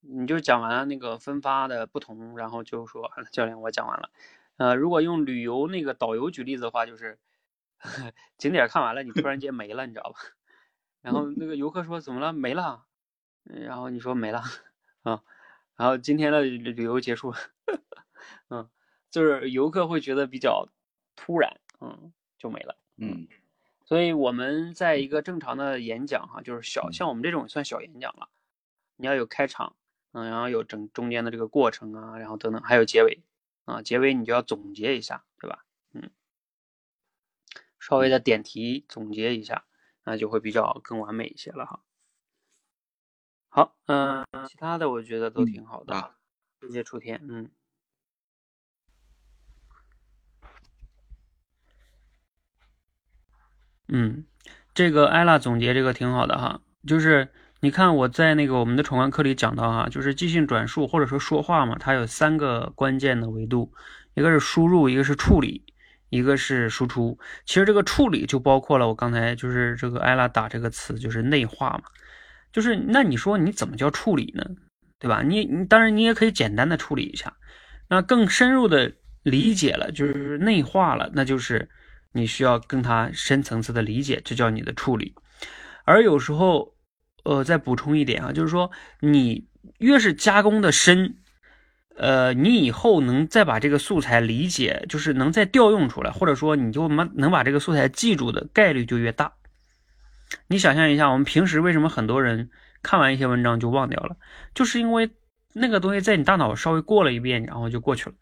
Speaker 1: 你就讲完了那个分发的不同，然后就说教练我讲完了。呃，如果用旅游那个导游举例子的话，就是 景点看完了，你突然间没了，你知道吧？然后那个游客说怎么了？没了。然后你说没了啊，然后今天的旅游结束，嗯，就是游客会觉得比较突然，嗯，就没了，
Speaker 5: 嗯，
Speaker 1: 所以我们在一个正常的演讲哈，就是小像我们这种算小演讲了，你要有开场，嗯，然后有整中间的这个过程啊，然后等等，还有结尾啊，结尾你就要总结一下，对吧？嗯，稍微的点题总结一下，那就会比较更完美一些了哈。好，嗯，其他的我觉得都挺好的，谢谢楚天，嗯，嗯，这个艾拉总结这个挺好的哈，就是你看我在那个我们的闯关课里讲到哈，就是即兴转述或者说说话嘛，它有三个关键的维度，一个是输入，一个是处理，一个是输出。其实这个处理就包括了我刚才就是这个艾拉打这个词，就是内化嘛。就是那你说你怎么叫处理呢？对吧？你你当然你也可以简单的处理一下，那更深入的理解了，就是内化了，那就是你需要跟他深层次的理解，这叫你的处理。而有时候，呃，再补充一点啊，就是说你越是加工的深，呃，你以后能再把这个素材理解，就是能再调用出来，或者说你就能能把这个素材记住的概率就越大。你想象一下，我们平时为什么很多人看完一些文章就忘掉了？就是因为那个东西在你大脑稍微过了一遍，然后就过去了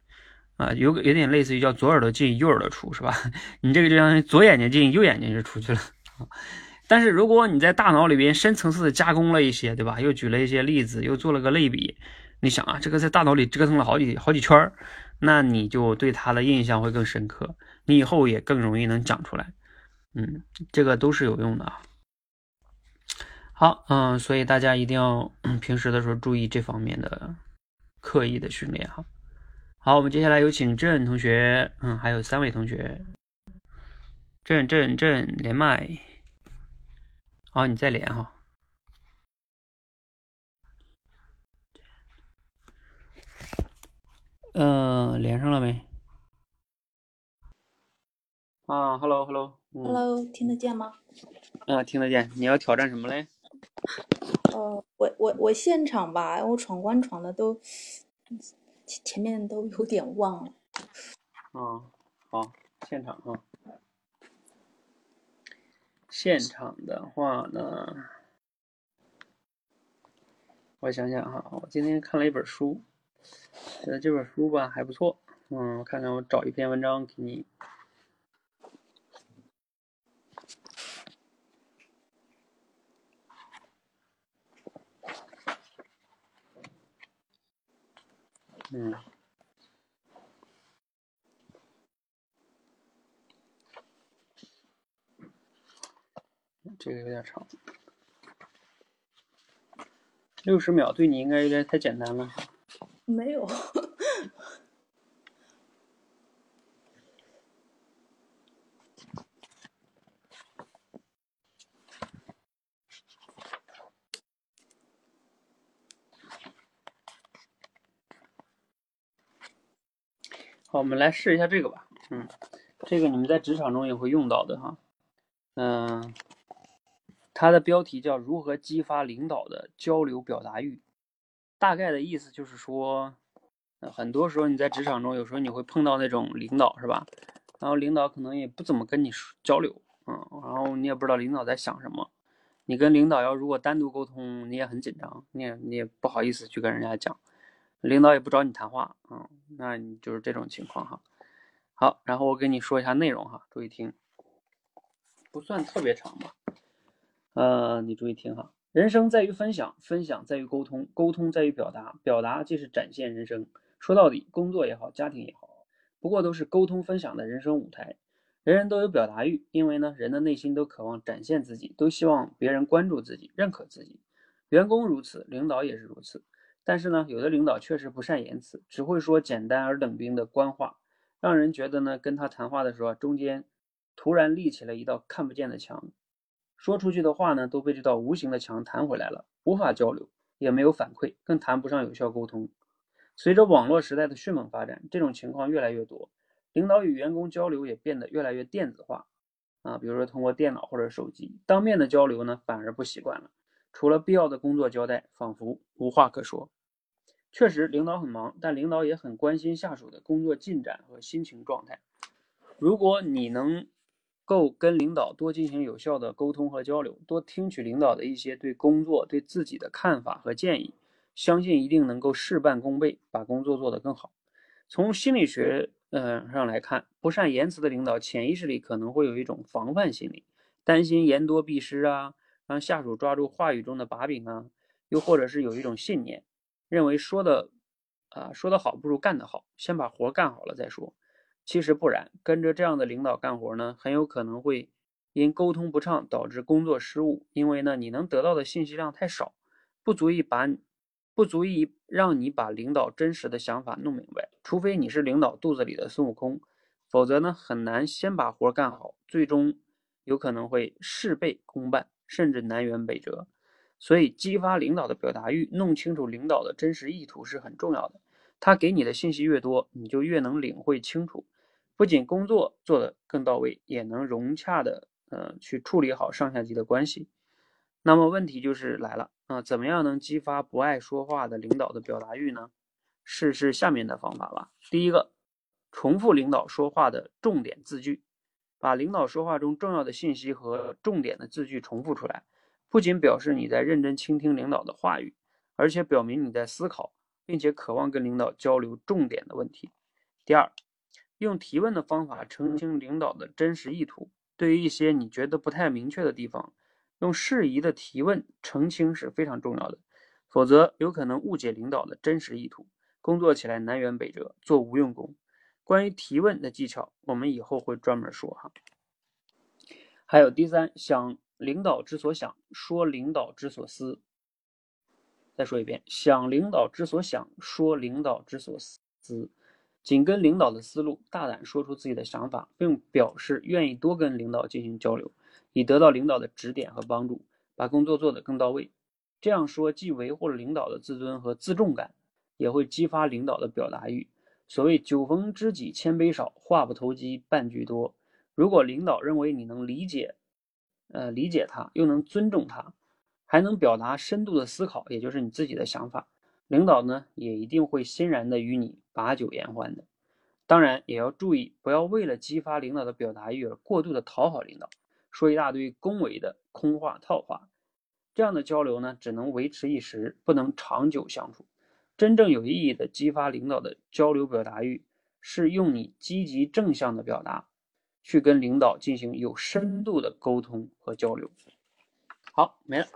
Speaker 1: 啊，有有点类似于叫左耳朵进右耳朵出，是吧？你这个就相当于左眼睛进右眼睛就出去了。但是如果你在大脑里边深层次的加工了一些，对吧？又举了一些例子，又做了个类比，你想啊，这个在大脑里折腾了好几好几圈儿，那你就对它的印象会更深刻，你以后也更容易能讲出来。嗯，这个都是有用的啊。好，嗯，所以大家一定要 平时的时候注意这方面的刻意的训练哈。好，我们接下来有请郑同学，嗯，还有三位同学，郑郑郑连麦，好，你再连哈，嗯，连上了没？啊，hello，hello，hello，
Speaker 6: 听得见吗？
Speaker 1: 嗯，听得见。你要挑战什么嘞？
Speaker 6: 呃，我我我现场吧，我闯关闯的都前前面都有点忘了。
Speaker 1: 嗯，好，现场啊。现场的话呢，我想想哈，我今天看了一本书，觉得这本书吧还不错。嗯，我看看，我找一篇文章给你。嗯，这个有点长，六十秒对你应该有点太简单了。
Speaker 6: 没有。
Speaker 1: 好，我们来试一下这个吧。嗯，这个你们在职场中也会用到的哈。嗯，它的标题叫“如何激发领导的交流表达欲”。大概的意思就是说，很多时候你在职场中，有时候你会碰到那种领导，是吧？然后领导可能也不怎么跟你交流，嗯，然后你也不知道领导在想什么。你跟领导要如果单独沟通，你也很紧张，你也你也不好意思去跟人家讲。领导也不找你谈话，嗯，那你就是这种情况哈。好，然后我跟你说一下内容哈，注意听，不算特别长吧。呃，你注意听哈。人生在于分享，分享在于沟通，沟通在于表达，表达即是展现人生。说到底，工作也好，家庭也好，不过都是沟通分享的人生舞台。人人都有表达欲，因为呢，人的内心都渴望展现自己，都希望别人关注自己、认可自己。员工如此，领导也是如此。但是呢，有的领导确实不善言辞，只会说简单而冷冰的官话，让人觉得呢，跟他谈话的时候，中间突然立起了一道看不见的墙，说出去的话呢，都被这道无形的墙弹回来了，无法交流，也没有反馈，更谈不上有效沟通。随着网络时代的迅猛发展，这种情况越来越多，领导与员工交流也变得越来越电子化，啊，比如说通过电脑或者手机，当面的交流呢，反而不习惯了。除了必要的工作交代，仿佛无话可说。确实，领导很忙，但领导也很关心下属的工作进展和心情状态。如果你能够跟领导多进行有效的沟通和交流，多听取领导的一些对工作、对自己的看法和建议，相信一定能够事半功倍，把工作做得更好。从心理学呃上来看，不善言辞的领导潜意识里可能会有一种防范心理，担心言多必失啊，让下属抓住话语中的把柄啊，又或者是有一种信念，认为说的啊说的好不如干得好，先把活干好了再说。其实不然，跟着这样的领导干活呢，很有可能会因沟通不畅导致工作失误，因为呢你能得到的信息量太少，不足以把不足以让你把领导真实的想法弄明白。除非你是领导肚子里的孙悟空，否则呢很难先把活干好，最终有可能会事倍功半，甚至南辕北辙。所以，激发领导的表达欲，弄清楚领导的真实意图是很重要的。他给你的信息越多，你就越能领会清楚，不仅工作做得更到位，也能融洽的呃去处理好上下级的关系。那么问题就是来了啊，怎么样能激发不爱说话的领导的表达欲呢？试试下面的方法吧。第一个，重复领导说话的重点字句，把领导说话中重要的信息和重点的字句重复出来，不仅表示你在认真倾听领导的话语，而且表明你在思考。并且渴望跟领导交流重点的问题。第二，用提问的方法澄清领导的真实意图。对于一些你觉得不太明确的地方，用适宜的提问澄清是非常重要的，否则有可能误解领导的真实意图，工作起来南辕北辙，做无用功。关于提问的技巧，我们以后会专门说哈。还有第三，想领导之所想，说领导之所思。再说一遍，想领导之所想，说领导之所思，紧跟领导的思路，大胆说出自己的想法，并表示愿意多跟领导进行交流，以得到领导的指点和帮助，把工作做得更到位。这样说既维护了领导的自尊和自重感，也会激发领导的表达欲。所谓酒逢知己千杯少，话不投机半句多。如果领导认为你能理解，呃，理解他，又能尊重他。还能表达深度的思考，也就是你自己的想法，领导呢也一定会欣然的与你把酒言欢的。当然也要注意，不要为了激发领导的表达欲而过度的讨好领导，说一大堆恭维的空话套话。这样的交流呢，只能维持一时，不能长久相处。真正有意义的激发领导的交流表达欲，是用你积极正向的表达，去跟领导进行有深度的沟通和交流。好，没了。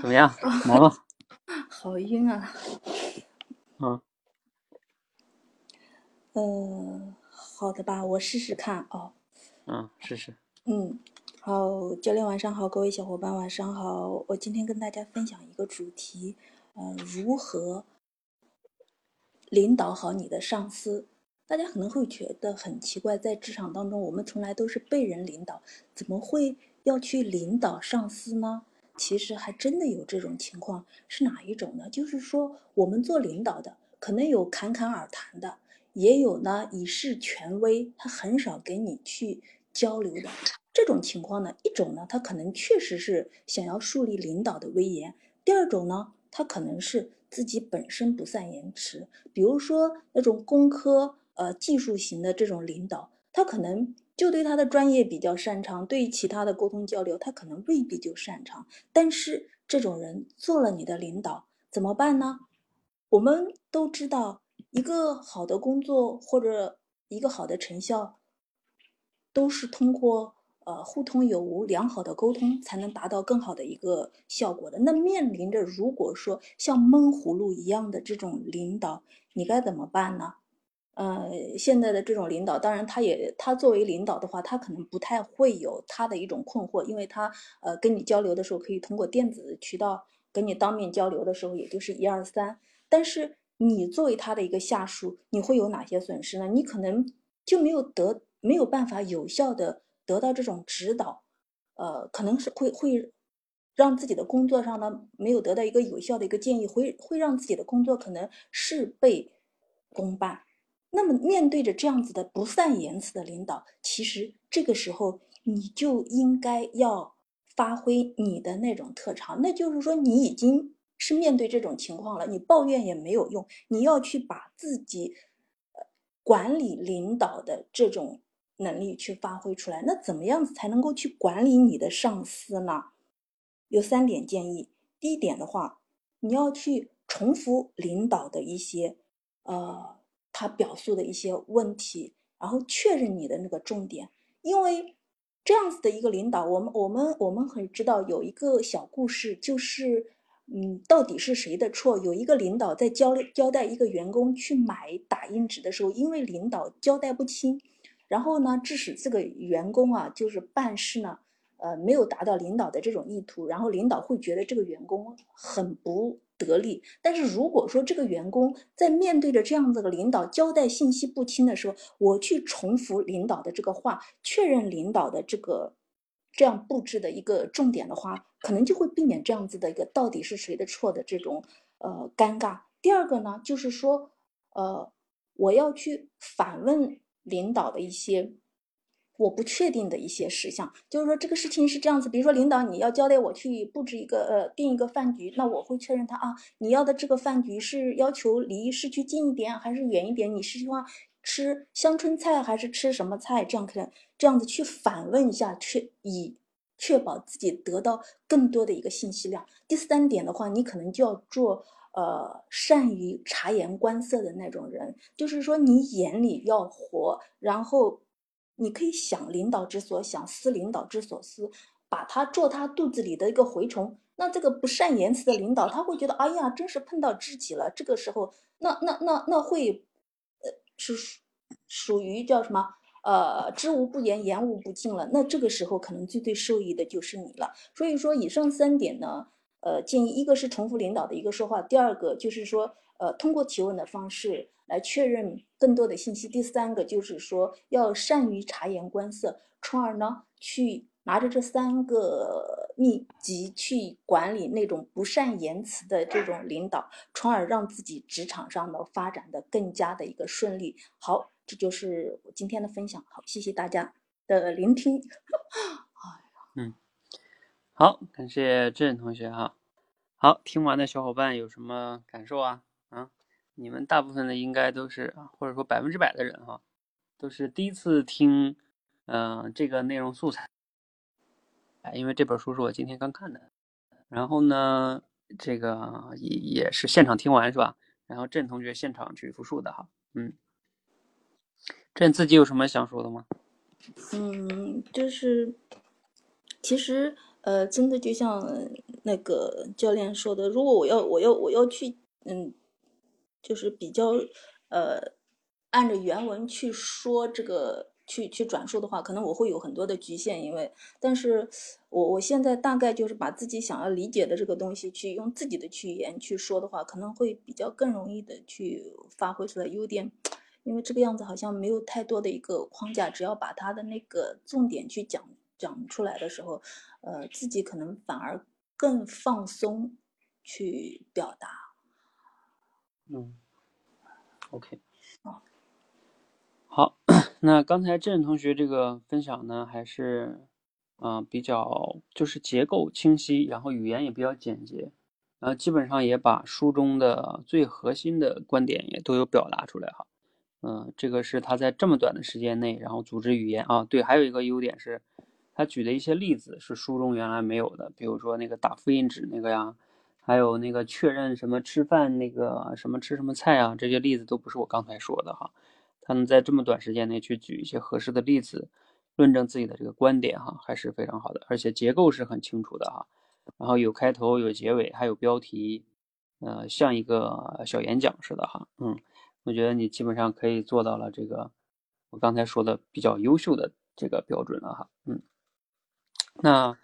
Speaker 1: 怎么样？忙吗？
Speaker 6: 好晕啊！
Speaker 1: 嗯。
Speaker 6: 呃，好的吧，我试试看哦。
Speaker 1: 嗯，试试。
Speaker 6: 嗯，好，教练晚上好，各位小伙伴晚上好。我今天跟大家分享一个主题，呃，如何领导好你的上司？大家可能会觉得很奇怪，在职场当中，我们从来都是被人领导，怎么会要去领导上司呢？其实还真的有这种情况，是哪一种呢？就是说，我们做领导的，可能有侃侃而谈的，也有呢以示权威，他很少给你去交流的这种情况呢。一种呢，他可能确实是想要树立领导的威严；第二种呢，他可能是自己本身不善言辞，比如说那种工科呃技术型的这种领导，他可能。就对他的专业比较擅长，对其他的沟通交流，他可能未必就擅长。但是这种人做了你的领导怎么办呢？我们都知道，一个好的工作或者一个好的成效，都是通过呃互通有无、良好的沟通才能达到更好的一个效果的。那面临着如果说像闷葫芦一样的这种领导，你该怎么办呢？呃，现在的这种领导，当然他也他作为领导的话，他可能不太会有他的一种困惑，因为他呃跟你交流的时候可以通过电子渠道，跟你当面交流的时候也就是一二三。但是你作为他的一个下属，你会有哪些损失呢？你可能就没有得没有办法有效的得到这种指导，呃，可能是会会让自己的工作上呢没有得到一个有效的一个建议，会会让自己的工作可能事倍功半。那么，面对着这样子的不善言辞的领导，其实这个时候你就应该要发挥你的那种特长。那就是说，你已经是面对这种情况了，你抱怨也没有用，你要去把自己呃管理领导的这种能力去发挥出来。那怎么样子才能够去管理你的上司呢？有三点建议。第一点的话，你要去重复领导的一些呃他表述的一些问题，然后确认你的那个重点，因为这样子的一个领导，我们我们我们很知道有一个小故事，就是嗯，到底是谁的错？有一个领导在交交代一个员工去买打印纸的时候，因为领导交代不清，然后呢，致使这个员工啊，就是办事呢。呃，没有达到领导的这种意图，然后领导会觉得这个员工很不得力。但是如果说这个员工在面对着这样子的领导交代信息不清的时候，我去重复领导的这个话，确认领导的这个这样布置的一个重点的话，可能就会避免这样子的一个到底是谁的错的这种呃尴尬。第二个呢，就是说呃，我要去反问领导的一些。我不确定的一些事项，就是说这个事情是这样子，比如说领导你要交代我去布置一个呃订一个饭局，那我会确认他啊，你要的这个饭局是要求离市区近一点还是远一点？你是希望吃乡村菜还是吃什么菜？这样可能这样子去反问一下，确以确保自己得到更多的一个信息量。第三点的话，你可能就要做呃善于察言观色的那种人，就是说你眼里要活，然后。你可以想领导之所想，思领导之所思，把他做他肚子里的一个蛔虫。那这个不善言辞的领导，他会觉得，哎呀，真是碰到知己了。这个时候，那那那那会，呃，是属于叫什么？呃，知无不言，言无不尽了。那这个时候，可能最最受益的就是你了。所以说，以上三点呢，呃，建议一个是重复领导的一个说话，第二个就是说，呃，通过提问的方式。来确认更多的信息。第三个就是说，要善于察言观色，从而呢去拿着这三个秘籍去管理那种不善言辞的这种领导，从而让自己职场上的发展的更加的一个顺利。好，这就是我今天的分享。好，谢谢大家的聆听。
Speaker 1: 嗯，好，感谢志远同学哈。好，听完的小伙伴有什么感受啊？啊？你们大部分的应该都是，或者说百分之百的人哈，都是第一次听，嗯，这个内容素材。哎，因为这本书是我今天刚看的，然后呢，这个也也是现场听完是吧？然后郑同学现场去复述的哈，嗯，郑自己有什么想说的吗？
Speaker 6: 嗯，就是，其实呃，真的就像那个教练说的，如果我要我要我要去，嗯。就是比较，呃，按着原文去说这个，去去转述的话，可能我会有很多的局限，因为，但是我我现在大概就是把自己想要理解的这个东西，去用自己的语言去说的话，可能会比较更容易的去发挥出来优点，因为这个样子好像没有太多的一个框架，只要把它的那个重点去讲讲出来的时候，呃，自己可能反而更放松去表达。
Speaker 1: 嗯，OK，好，好，那刚才郑同学这个分享呢，还是啊比较就是结构清晰，然后语言也比较简洁，然后基本上也把书中的最核心的观点也都有表达出来哈。嗯，这个是他在这么短的时间内，然后组织语言啊，对，还有一个优点是，他举的一些例子是书中原来没有的，比如说那个打复印纸那个呀。还有那个确认什么吃饭那个什么吃什么菜啊，这些例子都不是我刚才说的哈。他能在这么短时间内去举一些合适的例子，论证自己的这个观点哈，还是非常好的，而且结构是很清楚的哈。然后有开头有结尾，还有标题，呃，像一个小演讲似的哈。嗯，我觉得你基本上可以做到了这个我刚才说的比较优秀的这个标准了哈。嗯，那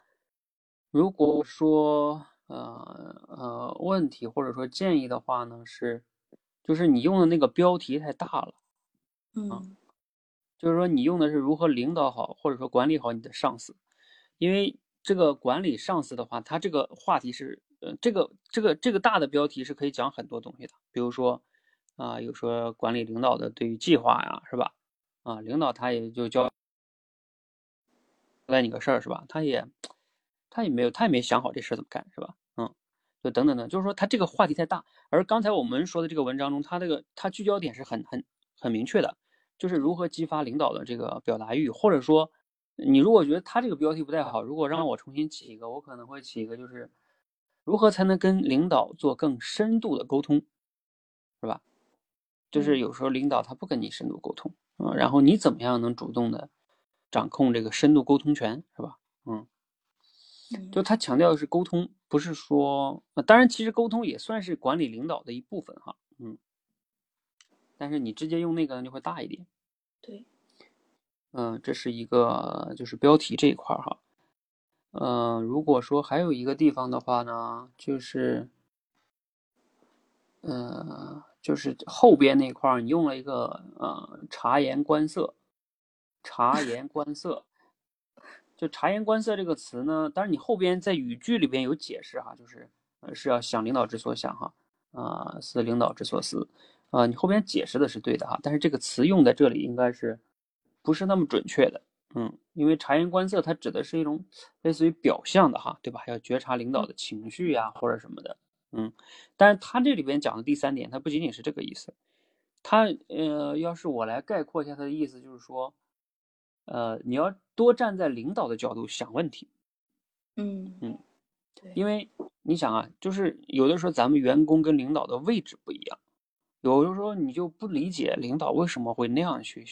Speaker 1: 如果说。呃呃，问题或者说建议的话呢，是，就是你用的那个标题太大了，
Speaker 6: 嗯，
Speaker 1: 就是说你用的是如何领导好或者说管理好你的上司，因为这个管理上司的话，他这个话题是，呃，这个这个这个大的标题是可以讲很多东西的，比如说啊，有说管理领导的对于计划呀，是吧？啊，领导他也就交交代你个事儿，是吧？他也。他也没有，他也没想好这事怎么干，是吧？嗯，就等等等，就是说他这个话题太大。而刚才我们说的这个文章中，他这个他聚焦点是很很很明确的，就是如何激发领导的这个表达欲，或者说，你如果觉得他这个标题不太好，如果让我重新起一个，我可能会起一个就是，如何才能跟领导做更深度的沟通，是吧？就是有时候领导他不跟你深度沟通啊，然后你怎么样能主动的掌控这个深度沟通权，是吧？嗯，就他强调的是沟通，不是说，当然其实沟通也算是管理领导的一部分哈，嗯，但是你直接用那个就会大一点。
Speaker 6: 对，
Speaker 1: 嗯，这是一个就是标题这一块哈。嗯，如果说还有一个地方的话呢，就是，呃，就是后边那块儿你用了一个呃察言观色，察 言观色，就察言观色这个词呢，当然你后边在语句里边有解释哈，就是呃是要想领导之所想哈，啊思领导之所思，啊你后边解释的是对的哈，但是这个词用在这里应该是不是那么准确的。嗯，因为察言观色，它指的是一种类似于表象的哈，对吧？要觉察领导的情绪呀，或者什么的。嗯，但是他这里边讲的第三点，它不仅仅是这个意思。他呃，要是我来概括一下他的意思，就是说，呃，你要多站在领导的角度想问题。
Speaker 6: 嗯
Speaker 1: 嗯，
Speaker 6: 对，
Speaker 1: 因为你想啊，就是有的时候咱们员工跟领导的位置不一样，有的时候你就不理解领导为什么会那样去。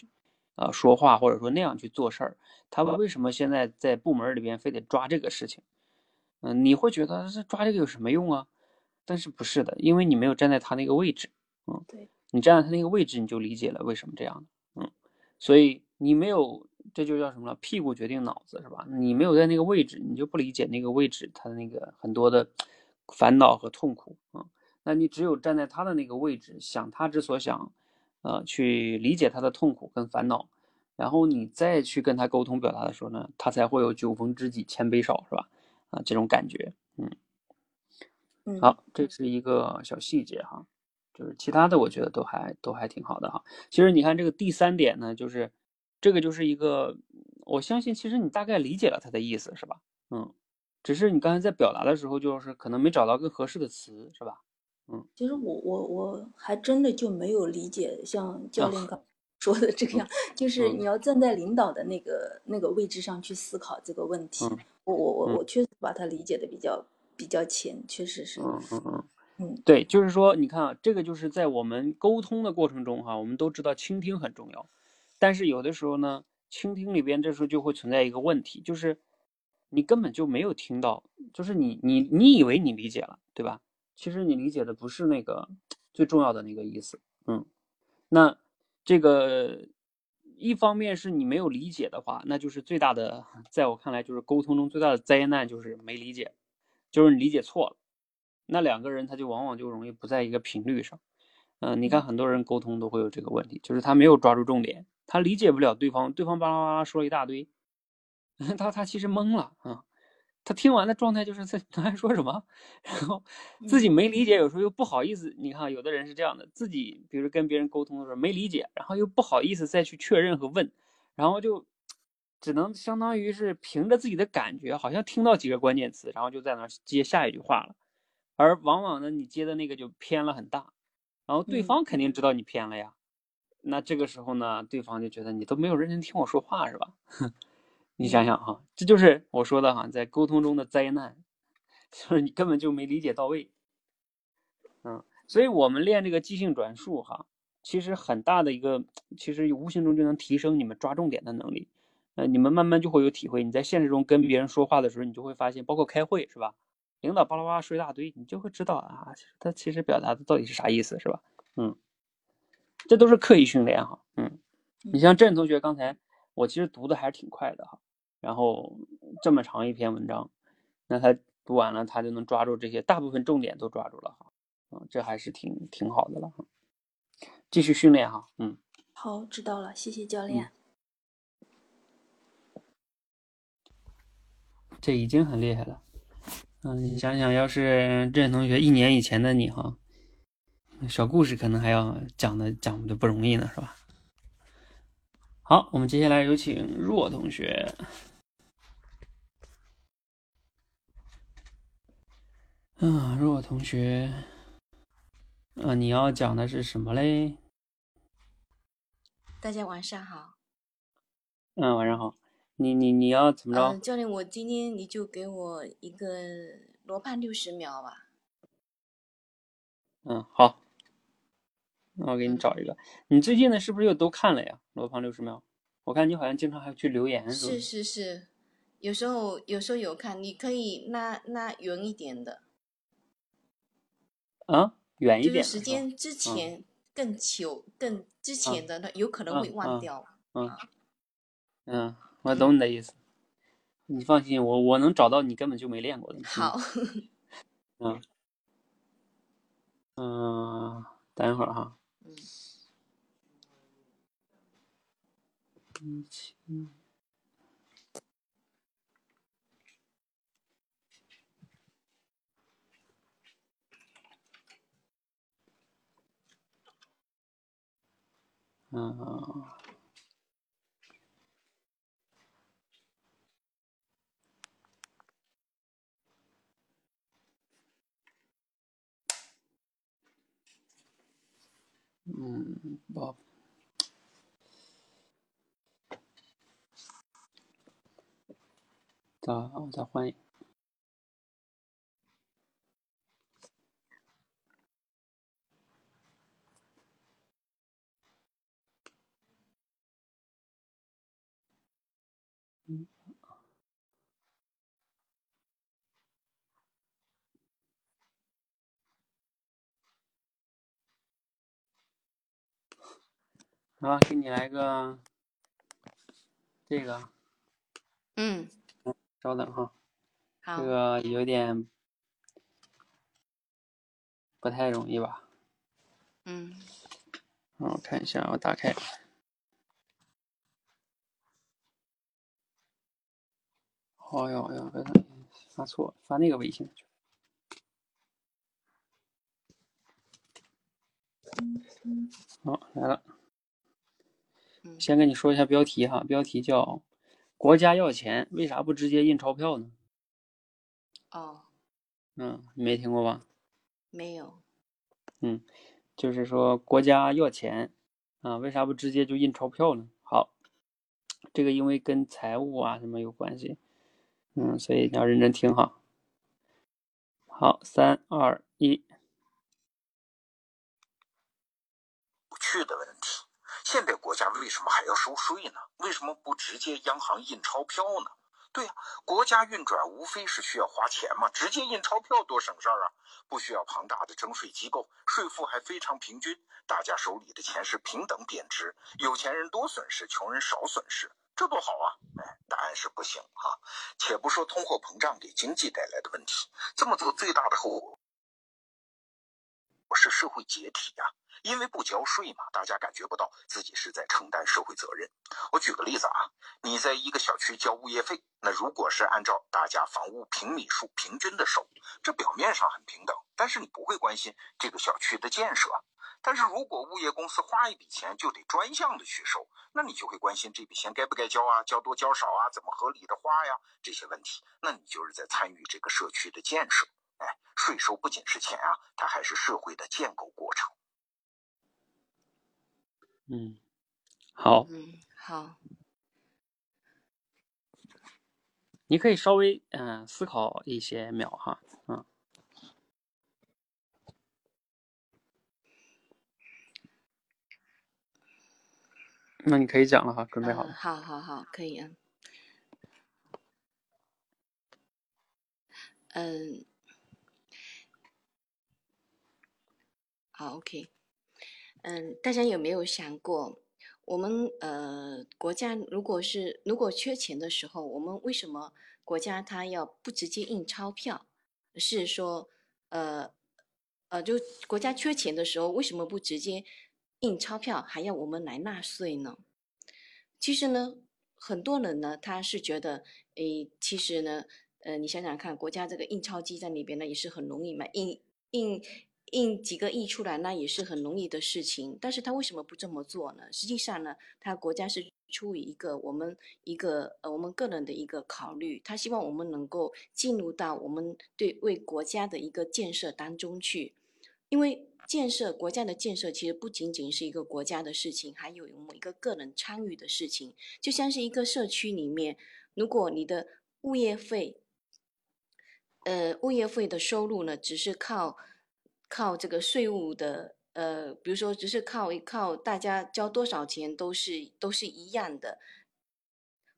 Speaker 1: 呃，说话或者说那样去做事儿，他们为什么现在在部门里边非得抓这个事情？嗯，你会觉得这抓这个有什么用啊？但是不是的，因为你没有站在他那个位置，嗯，
Speaker 6: 对，
Speaker 1: 你站在他那个位置，你就理解了为什么这样，嗯，所以你没有，这就叫什么了？屁股决定脑子是吧？你没有在那个位置，你就不理解那个位置他的那个很多的烦恼和痛苦啊。那你只有站在他的那个位置，想他之所想。呃，去理解他的痛苦跟烦恼，然后你再去跟他沟通表达的时候呢，他才会有酒逢知己千杯少，是吧？啊，这种感觉，
Speaker 6: 嗯，
Speaker 1: 好，这是一个小细节哈，就是其他的我觉得都还都还挺好的哈。其实你看这个第三点呢，就是这个就是一个，我相信其实你大概理解了他的意思，是吧？嗯，只是你刚才在表达的时候，就是可能没找到更合适的词，是吧？嗯，
Speaker 6: 其实我我我还真的就没有理解像教练刚说的这个样，就是你要站在领导的那个那个位置上去思考这个问题。我我我我确实把它理解的比较比较浅，确实是。
Speaker 1: 嗯嗯
Speaker 6: 嗯嗯，
Speaker 1: 对，就是说，你看啊，这个就是在我们沟通的过程中哈，我们都知道倾听很重要，但是有的时候呢，倾听里边这时候就会存在一个问题，就是你根本就没有听到，就是你你你以为你理解了，对吧？其实你理解的不是那个最重要的那个意思，嗯，那这个一方面是你没有理解的话，那就是最大的，在我看来就是沟通中最大的灾难就是没理解，就是你理解错了，那两个人他就往往就容易不在一个频率上，嗯，你看很多人沟通都会有这个问题，就是他没有抓住重点，他理解不了对方，对方巴拉巴拉说了一大堆，他他其实懵了啊。他听完的状态就是在 他还说什么，然后自己没理解，有时候又不好意思。你看，有的人是这样的，自己比如跟别人沟通的时候没理解，然后又不好意思再去确认和问，然后就只能相当于是凭着自己的感觉，好像听到几个关键词，然后就在那接下一句话了。而往往呢，你接的那个就偏了很大，然后对方肯定知道你偏了呀。那这个时候呢，对方就觉得你都没有认真听我说话，是吧？你想想哈，这就是我说的哈，在沟通中的灾难，就是你根本就没理解到位。嗯，所以我们练这个即兴转述哈，其实很大的一个，其实无形中就能提升你们抓重点的能力。呃，你们慢慢就会有体会。你在现实中跟别人说话的时候，你就会发现，包括开会是吧？领导巴拉巴拉说一大堆，你就会知道啊，他其实表达的到底是啥意思是吧？嗯，这都是刻意训练哈。嗯，你像郑同学刚才，我其实读的还是挺快的哈。然后这么长一篇文章，那他读完了，他就能抓住这些大部分重点都抓住了哈，嗯，这还是挺挺好的了哈。继续训练哈，嗯，
Speaker 6: 好，知道了，谢谢教练。
Speaker 1: 这已经很厉害了，嗯，你想想要是郑同学一年以前的你哈，小故事可能还要讲的讲的不容易呢，是吧？好，我们接下来有请若同学。啊，若同学，啊，你要讲的是什么嘞？
Speaker 7: 大家晚上好。
Speaker 1: 嗯，晚上好。你你你要怎么着？
Speaker 7: 教练，我今天你就给我一个罗盘六十秒吧。
Speaker 1: 嗯，好，那我给你找一个。你最近的，是不是又都看了呀？罗胖六十秒，我看你好像经常还去留言，
Speaker 7: 是是是，有时候有时候有看，你可以拉拉远一点的。
Speaker 1: 啊，远一点。
Speaker 7: 就是时间之前更久、更之前的，那有可能会忘掉。
Speaker 1: 嗯。嗯，我懂你的意思。你放心，我我能找到你根本就没练过的。
Speaker 7: 好。
Speaker 1: 嗯。嗯，等一会儿哈。一七。嗯。嗯，不，再我再换一个。啊，给你来个这个，
Speaker 7: 嗯，
Speaker 1: 稍等哈，这个有点不太容易吧？
Speaker 7: 嗯，
Speaker 1: 我看一下，我打开，哎呦哎呦，发错，发那个微信去。好，来了。先跟你说一下标题哈，标题叫“国家要钱，为啥不直接印钞票呢？”
Speaker 7: 哦，
Speaker 1: 嗯，没听过吧？
Speaker 7: 没有。
Speaker 1: 嗯，就是说国家要钱啊，为啥不直接就印钞票呢？好，这个因为跟财务啊什么有关系，嗯，所以你要认真听哈。好，三二一，
Speaker 3: 不去的问题。现在国家为什么还要收税呢？为什么不直接央行印钞票呢？对呀，国家运转无非是需要花钱嘛，直接印钞票多省事儿啊！不需要庞大的征税机构，税负还非常平均，大家手里的钱是平等贬值，有钱人多损失，穷人少损失，这多好啊！哎，答案是不行啊！且不说通货膨胀给经济带来的问题，这么做最大的后果是社会解体呀。因为不交税嘛，大家感觉不到自己是在承担社会责任。我举个例子啊，你在一个小区交物业费，那如果是按照大家房屋平米数平均的收，这表面上很平等，但是你不会关心这个小区的建设。但是如果物业公司花一笔钱就得专项的去收，那你就会关心这笔钱该不该交啊，交多交少啊，怎么合理的花呀这些问题。那你就是在参与这个社区的建设。哎，税收不仅是钱啊，它还是社会的建构过程。
Speaker 1: 嗯，好，
Speaker 7: 嗯，好，
Speaker 1: 你可以稍微嗯思考一些秒哈，嗯，那你可以讲了哈，准备好了，
Speaker 7: 好好好，可以啊，嗯，好，OK。嗯，大家有没有想过，我们呃国家如果是如果缺钱的时候，我们为什么国家它要不直接印钞票？是说呃呃，就国家缺钱的时候，为什么不直接印钞票，还要我们来纳税呢？其实呢，很多人呢，他是觉得，诶，其实呢，呃，你想想看，国家这个印钞机在里边呢，也是很容易嘛，印印。印几个亿出来，那也是很容易的事情。但是他为什么不这么做呢？实际上呢，他国家是出于一个我们一个呃我们个人的一个考虑，他希望我们能够进入到我们对为国家的一个建设当中去。因为建设国家的建设其实不仅仅是一个国家的事情，还有我们一个个人参与的事情。就像是一个社区里面，如果你的物业费。呃，物业费的收入呢，只是靠靠这个税务的，呃，比如说，只是靠一靠大家交多少钱都是都是一样的，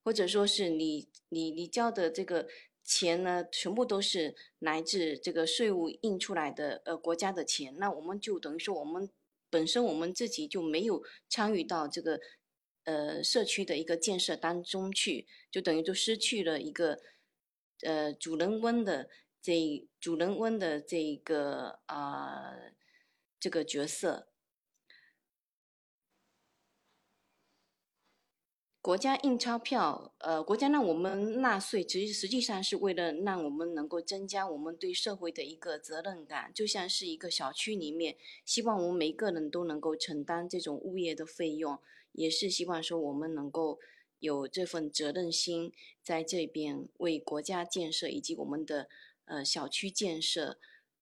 Speaker 7: 或者说是你你你交的这个钱呢，全部都是来自这个税务印出来的，呃，国家的钱，那我们就等于说我们本身我们自己就没有参与到这个呃社区的一个建设当中去，就等于就失去了一个。呃，主人翁的这主人翁的这一个啊，这个角色，国家印钞票，呃，国家让我们纳税，其实实际上是为了让我们能够增加我们对社会的一个责任感，就像是一个小区里面，希望我们每个人都能够承担这种物业的费用，也是希望说我们能够。有这份责任心，在这边为国家建设以及我们的呃小区建设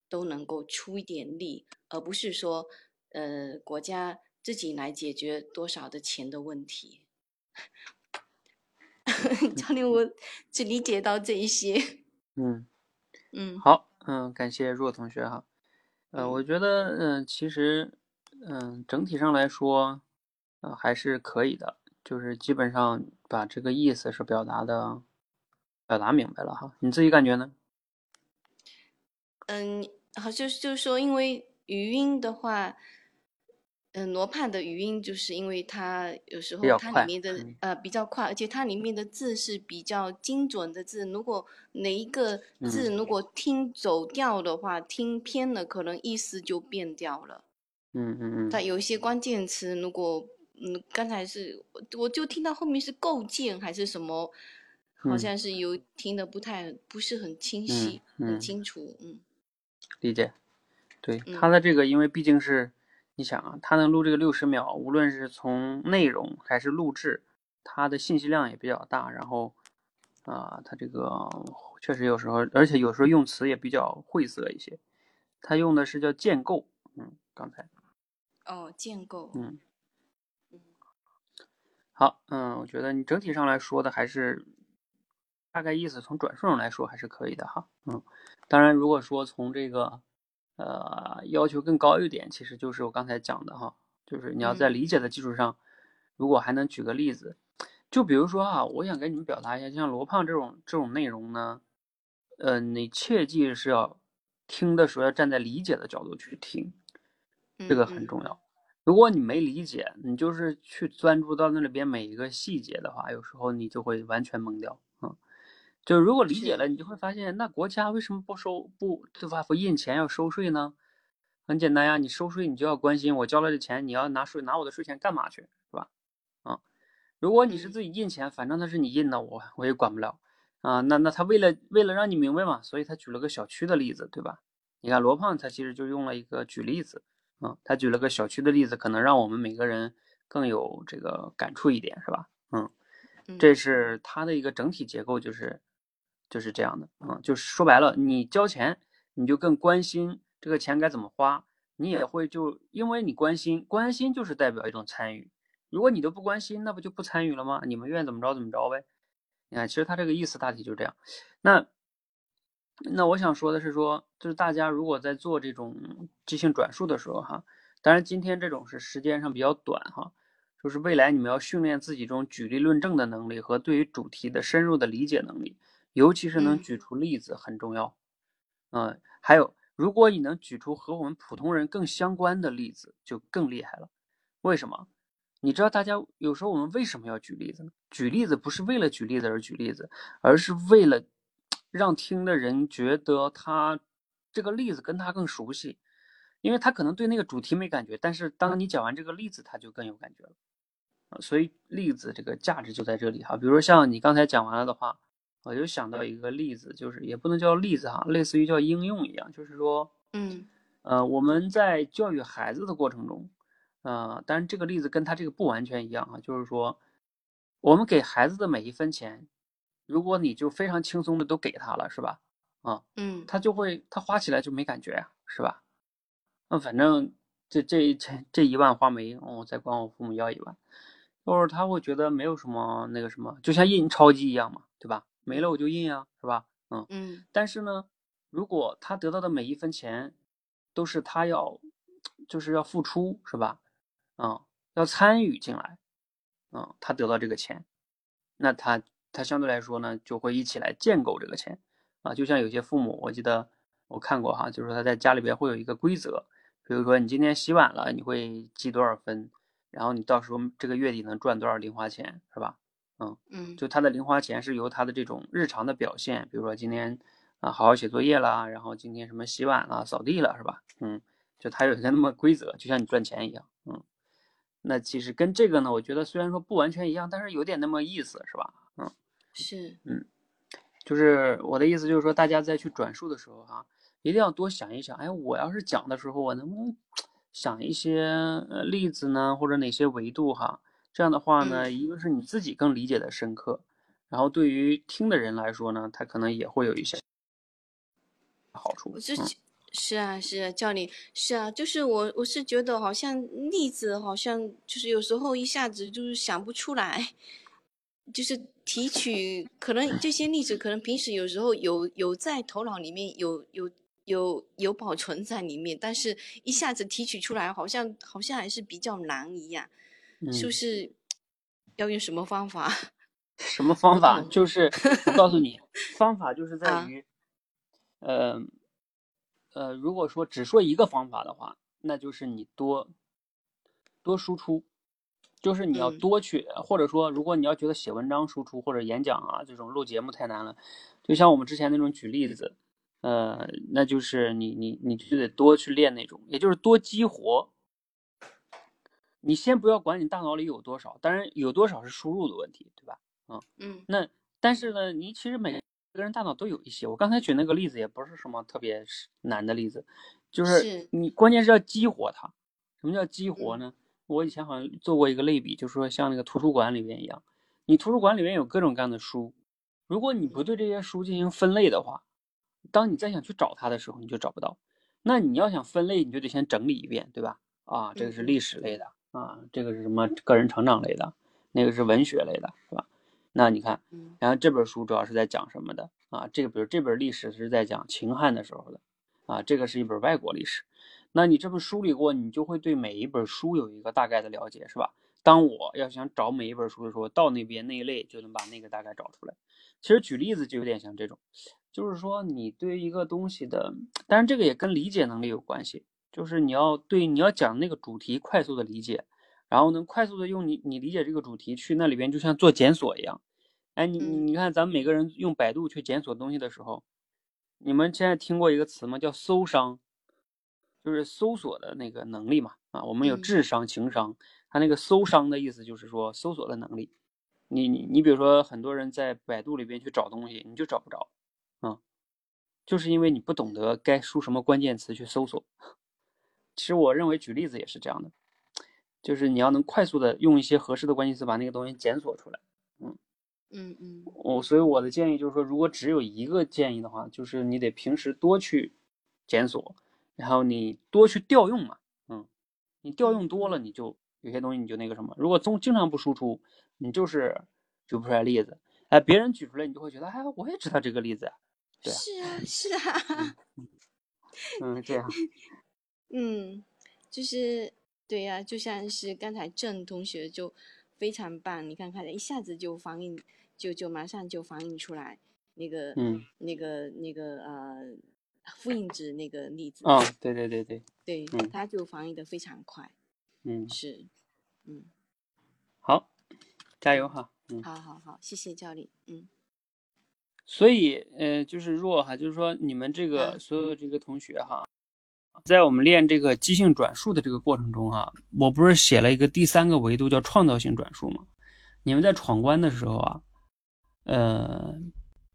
Speaker 7: 都能够出一点力，而不是说呃国家自己来解决多少的钱的问题。教练，我只理解到这一些。
Speaker 1: 嗯
Speaker 7: 嗯，
Speaker 1: 好，嗯，感谢若同学哈。呃，我觉得嗯，其实嗯，整体上来说，呃，还是可以的。就是基本上把这个意思是表达的，表达明白了哈。你自己感觉呢？
Speaker 7: 嗯，好，就是就是说，因为语音的话，嗯，罗盘的语音就是因为它有时候它里面的呃比较快，而且它里面的字是比较精准的字。如果哪一个字如果听走调的话，听偏了，可能意思就变掉了。
Speaker 1: 嗯嗯嗯。
Speaker 7: 它有一些关键词，如果嗯，刚才是我就听到后面是构建还是什么，好像是有听的不太不是很清晰，很清楚，嗯，
Speaker 1: 理解，对他的这个，因为毕竟是你想啊，他能录这个六十秒，无论是从内容还是录制，他的信息量也比较大，然后啊，他这个确实有时候，而且有时候用词也比较晦涩一些，他用的是叫建构，嗯，刚才，
Speaker 7: 哦，建构，
Speaker 1: 嗯。好，嗯，我觉得你整体上来说的还是大概意思，从转述上来说还是可以的哈，嗯，当然如果说从这个呃要求更高一点，其实就是我刚才讲的哈，就是你要在理解的基础上，如果还能举个例子，就比如说啊，我想跟你们表达一下，像罗胖这种这种内容呢，呃，你切记是要听的时候要站在理解的角度去听，这个很重要。如果你没理解，你就是去专注到那里边每一个细节的话，有时候你就会完全懵掉啊。就如果理解了，你就会发现，那国家为什么不收不对吧？不印钱要收税呢？很简单呀，你收税你就要关心我交了这钱，你要拿税拿我的税钱干嘛去，是吧？啊，如果你是自己印钱，反正那是你印的，我我也管不了啊。那那他为了为了让你明白嘛，所以他举了个小区的例子，对吧？你看罗胖他其实就用了一个举例子。嗯，他举了个小区的例子，可能让我们每个人更有这个感触一点，是吧？嗯，这是他的一个整体结构，就是就是这样的。嗯，就是说白了，你交钱，你就更关心这个钱该怎么花，你也会就因为你关心，关心就是代表一种参与。如果你都不关心，那不就不参与了吗？你们愿意怎么着怎么着呗。你看，其实他这个意思大体就是这样。那。那我想说的是，说就是大家如果在做这种即兴转述的时候，哈，当然今天这种是时间上比较短，哈，就是未来你们要训练自己这种举例论证的能力和对于主题的深入的理解能力，尤其是能举出例子很重要。嗯，还有，如果你能举出和我们普通人更相关的例子，就更厉害了。为什么？你知道大家有时候我们为什么要举例子呢？举例子不是为了举例子而举例子，而是为了。让听的人觉得他这个例子跟他更熟悉，因为他可能对那个主题没感觉，但是当你讲完这个例子，他就更有感觉了啊。所以例子这个价值就在这里哈。比如说像你刚才讲完了的话，我就想到一个例子，就是也不能叫例子哈，类似于叫应用一样，就是说，
Speaker 7: 嗯，
Speaker 1: 呃，我们在教育孩子的过程中，呃，当然这个例子跟他这个不完全一样啊，就是说，我们给孩子的每一分钱。如果你就非常轻松的都给他了，是吧？啊，
Speaker 7: 嗯，
Speaker 1: 他就会他花起来就没感觉呀，是吧？那反正这这这这一万花没，我再管我父母要一万，就是他会觉得没有什么那个什么，就像印钞机一样嘛，对吧？没了我就印啊，是吧？嗯
Speaker 7: 嗯。
Speaker 1: 但是呢，如果他得到的每一分钱都是他要，就是要付出，是吧？嗯，要参与进来，嗯，他得到这个钱，那他他相对来说呢，就会一起来建构这个钱啊。就像有些父母，我记得我看过哈，就是他在家里边会有一个规则，比如说你今天洗碗了，你会记多少分，然后你到时候这个月底能赚多少零花钱，是吧？嗯
Speaker 7: 嗯，
Speaker 1: 就他的零花钱是由他的这种日常的表现，比如说今天。啊，好好写作业啦，然后今天什么洗碗啦、扫地了，是吧？嗯，就他有一个那么规则，就像你赚钱一样，嗯。那其实跟这个呢，我觉得虽然说不完全一样，但是有点那么意思，是吧？嗯，
Speaker 7: 是，
Speaker 1: 嗯，就是我的意思就是说，大家在去转述的时候哈，一定要多想一想，哎，我要是讲的时候，我能不能想一些呃例子呢，或者哪些维度哈？这样的话呢，一个是你自己更理解的深刻，然后对于听的人来说呢，他可能也会有一些。好处，
Speaker 7: 我是是啊是啊，教你是啊，就是我我是觉得好像例子好像就是有时候一下子就是想不出来，就是提取可能这些例子可能平时有时候有有在头脑里面有有有有保存在里面，但是一下子提取出来好像好像还是比较难一样，是不是？要用什么方法？
Speaker 1: 什么方法？就是我告诉你，方法就是在于。呃，呃，如果说只说一个方法的话，那就是你多多输出，就是你要多去，或者说，如果你要觉得写文章输出或者演讲啊这种录节目太难了，就像我们之前那种举例子，呃，那就是你你你就得多去练那种，也就是多激活。你先不要管你大脑里有多少，当然有多少是输入的问题，对吧？嗯嗯，那但是呢，你其实每。个人大脑都有一些，我刚才举那个例子也不是什么特别难的例子，就是你关键是要激活它。什么叫激活呢？我以前好像做过一个类比，就是说像那个图书馆里面一样，你图书馆里面有各种各样的书，如果你不对这些书进行分类的话，当你再想去找它的时候，你就找不到。那你要想分类，你就得先整理一遍，对吧？啊，这个是历史类的啊，这个是什么个人成长类的，那个是文学类的，是吧？那你看，然后这本书主要是在讲什么的啊？这个比如这本历史是在讲秦汉的时候的啊，这个是一本外国历史。那你这么梳理过，你就会对每一本书有一个大概的了解，是吧？当我要想找每一本书的时候，到那边那一类就能把那个大概找出来。其实举例子就有点像这种，就是说你对一个东西的，当然这个也跟理解能力有关系，就是你要对你要讲那个主题快速的理解。然后能快速的用你你理解这个主题去那里边，就像做检索一样。哎，你你你看，咱们每个人用百度去检索东西的时候，你们现在听过一个词吗？叫搜商，就是搜索的那个能力嘛。啊，我们有智商、情商，它那个搜商的意思就是说搜索的能力。你你你比如说，很多人在百度里边去找东西，你就找不着，啊，就是因为你不懂得该输什么关键词去搜索。其实我认为举例子也是这样的。就是你要能快速的用一些合适的关键词把那个东西检索出来，
Speaker 7: 嗯嗯嗯，
Speaker 1: 我所以我的建议就是说，如果只有一个建议的话，就是你得平时多去检索，然后你多去调用嘛，嗯，你调用多了，你就有些东西你就那个什么，如果总经常不输出，你就是举不出来例子，哎，别人举出来你就会觉得，哎，我也知道这个例子，对，
Speaker 7: 是啊是啊，
Speaker 1: 嗯，这样，
Speaker 7: 嗯，就是。对呀，就像是刚才郑同学就非常棒，你看看一下子就反应，就就马上就反应出来那个，
Speaker 1: 嗯，
Speaker 7: 那个那个呃，复印纸那个例子。
Speaker 1: 啊，对对对对，
Speaker 7: 对，他就反应的非常快。
Speaker 1: 嗯，
Speaker 7: 是，嗯，
Speaker 1: 好，加油哈。嗯，
Speaker 7: 好好好，谢谢教练。嗯，
Speaker 1: 所以呃，就是若哈，就是说你们这个所有的这个同学哈。在我们练这个即兴转述的这个过程中啊，我不是写了一个第三个维度叫创造性转述吗？你们在闯关的时候啊，呃，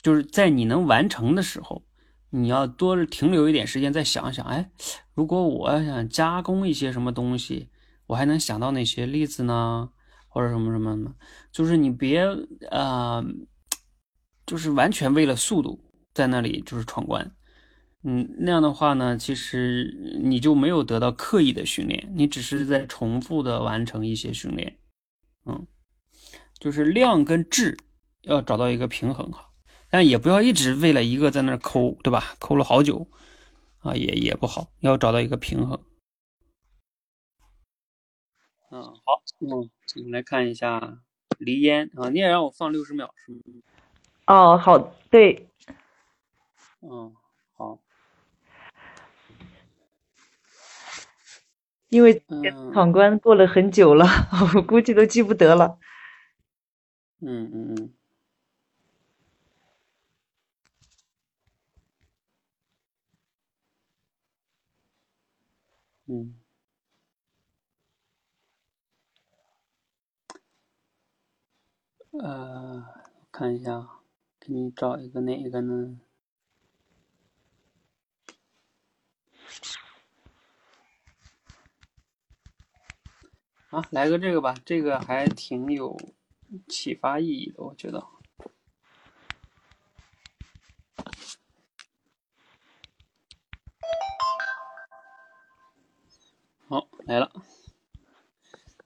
Speaker 1: 就是在你能完成的时候，你要多停留一点时间再想想，哎，如果我想加工一些什么东西，我还能想到哪些例子呢？或者什么什么的，就是你别啊，就是完全为了速度在那里就是闯关。嗯，那样的话呢，其实你就没有得到刻意的训练，你只是在重复的完成一些训练。嗯，就是量跟质要找到一个平衡哈。但也不要一直为了一个在那抠，对吧？抠了好久啊，也也不好，要找到一个平衡。嗯，好，嗯，我们来看一下梨烟啊，你也让我放六十秒是吗？
Speaker 8: 哦，好，对，
Speaker 1: 嗯，好，
Speaker 8: 因为
Speaker 1: 嗯
Speaker 8: 闯关过了很久了，我估计都记不得了。
Speaker 1: 嗯嗯嗯，嗯，呃，看一下啊，给你找一个哪个呢？啊，来个这个吧，这个还挺有启发意义的，我觉得。好，来了，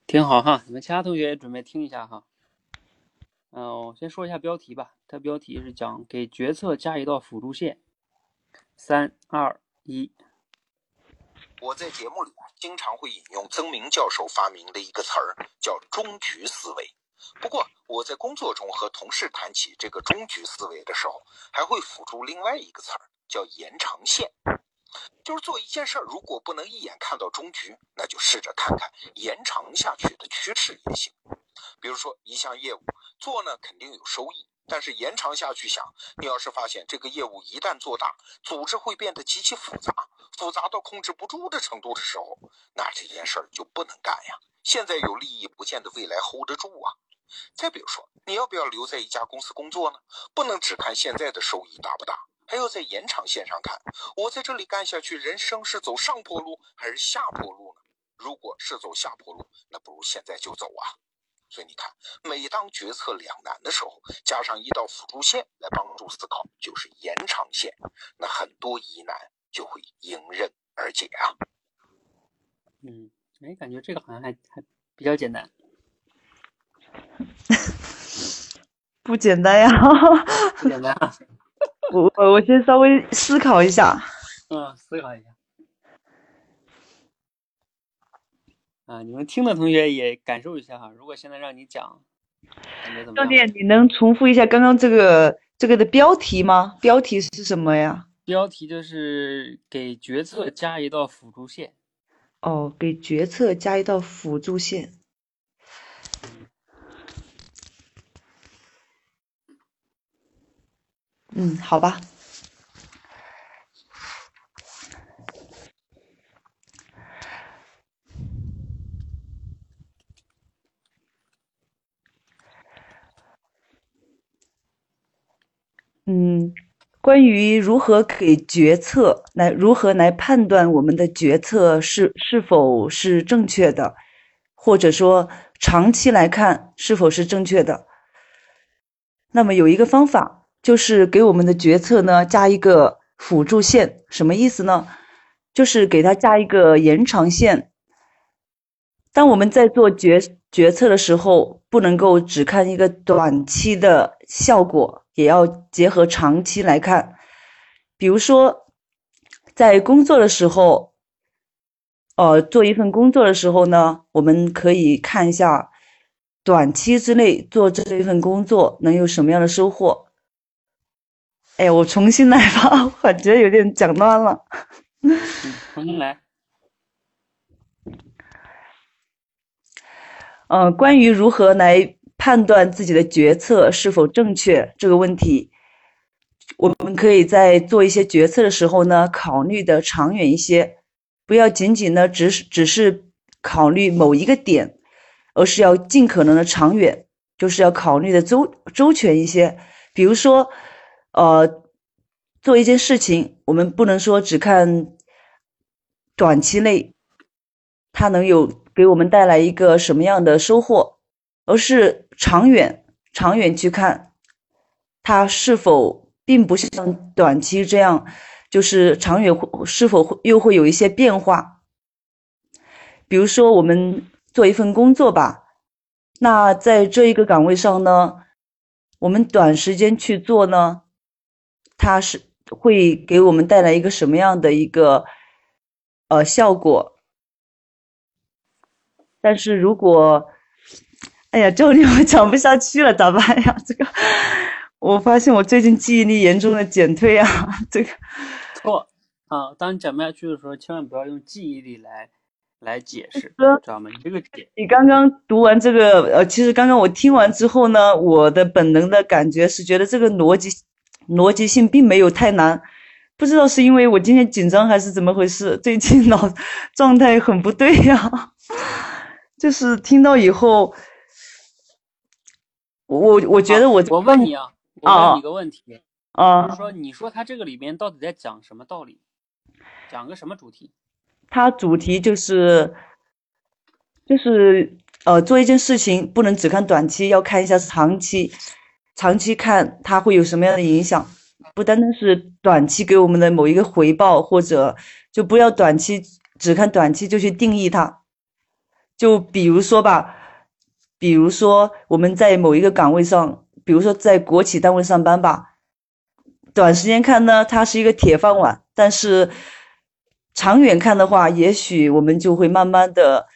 Speaker 1: 挺好哈。你们其他同学也准备听一下哈。嗯、我先说一下标题吧。它标题是讲给决策加一道辅助线。三二一，
Speaker 3: 我在节目里，经常会引用曾明教授发明的一个词儿，叫“终局思维”。不过，我在工作中和同事谈起这个终局思维的时候，还会辅助另外一个词儿，叫“延长线”。就是做一件事儿，如果不能一眼看到终局，那就试着看看延长下去的趋势也行。比如说一项业务做呢，肯定有收益，但是延长下去想，你要是发现这个业务一旦做大，组织会变得极其复杂，复杂到控制不住的程度的时候，那这件事儿就不能干呀。现在有利益，不见得未来 hold 得住啊。再比如说，你要不要留在一家公司工作呢？不能只看现在的收益大不大，还要在延长线上看，我在这里干下去，人生是走上坡路还是下坡路呢？如果是走下坡路，那不如现在就走啊。所以你看，每当决策两难的时候，加上一道辅助线来帮助思考，就是延长线，那很多疑难就会迎刃而解啊。
Speaker 1: 嗯，哎，感觉这个好像还还比较简单。
Speaker 8: 不简单呀！
Speaker 1: 不简单啊。
Speaker 8: 我我我先稍微思考一下。
Speaker 1: 嗯，思考一下。啊，你们听的同学也感受一下哈。如果现在让你讲，感觉怎么样？
Speaker 8: 教练，你能重复一下刚刚这个这个的标题吗？标题是什么呀？
Speaker 1: 标题就是给决策加一道辅助线。
Speaker 8: 哦，给决策加一道辅助线。嗯，好吧。嗯，关于如何给决策来如何来判断我们的决策是是否是正确的，或者说长期来看是否是正确的，那么有一个方法就是给我们的决策呢加一个辅助线，什么意思呢？就是给它加一个延长线。当我们在做决决策的时候，不能够只看一个短期的效果，也要结合长期来看。比如说，在工作的时候，呃，做一份工作的时候呢，我们可以看一下短期之内做这一份工作能有什么样的收获。哎，我重新来吧，感觉有点讲乱了。
Speaker 1: 嗯，重新来。
Speaker 8: 呃，关于如何来判断自己的决策是否正确这个问题，我们可以在做一些决策的时候呢，考虑的长远一些，不要仅仅呢只是只是考虑某一个点，而是要尽可能的长远，就是要考虑的周周全一些。比如说，呃，做一件事情，我们不能说只看短期内它能有。给我们带来一个什么样的收获，而是长远、长远去看，它是否并不像短期这样，就是长远是否会又会有一些变化。比如说，我们做一份工作吧，那在这一个岗位上呢，我们短时间去做呢，它是会给我们带来一个什么样的一个呃效果。但是如果，哎呀，教练，我 讲不下去了，咋办呀？这个，我发现我最近记忆力严重的减退啊，这个。
Speaker 1: 错啊！当你讲不下去的时候，千万不要用记忆力来来解释，知道吗？你这个解，
Speaker 8: 你刚刚读完这个，呃，其实刚刚我听完之后呢，我的本能的感觉是觉得这个逻辑逻辑性并没有太难，不知道是因为我今天紧张还是怎么回事，最近脑 状态很不对呀，就是听到以后，我我觉得我
Speaker 1: 我问你啊，我问你个问题。
Speaker 8: 啊，
Speaker 1: 就是说，你说他这个里面到底在讲什么道理？讲个什么主题？
Speaker 8: 它主题就是，就是呃，做一件事情不能只看短期，要看一下长期，长期看它会有什么样的影响，不单单是短期给我们的某一个回报，或者就不要短期只看短期就去定义它。就比如说吧，比如说我们在某一个岗位上，比如说在国企单位上班吧。短时间看呢，它是一个铁饭碗，但是长远看的话，也许我们就会慢慢的，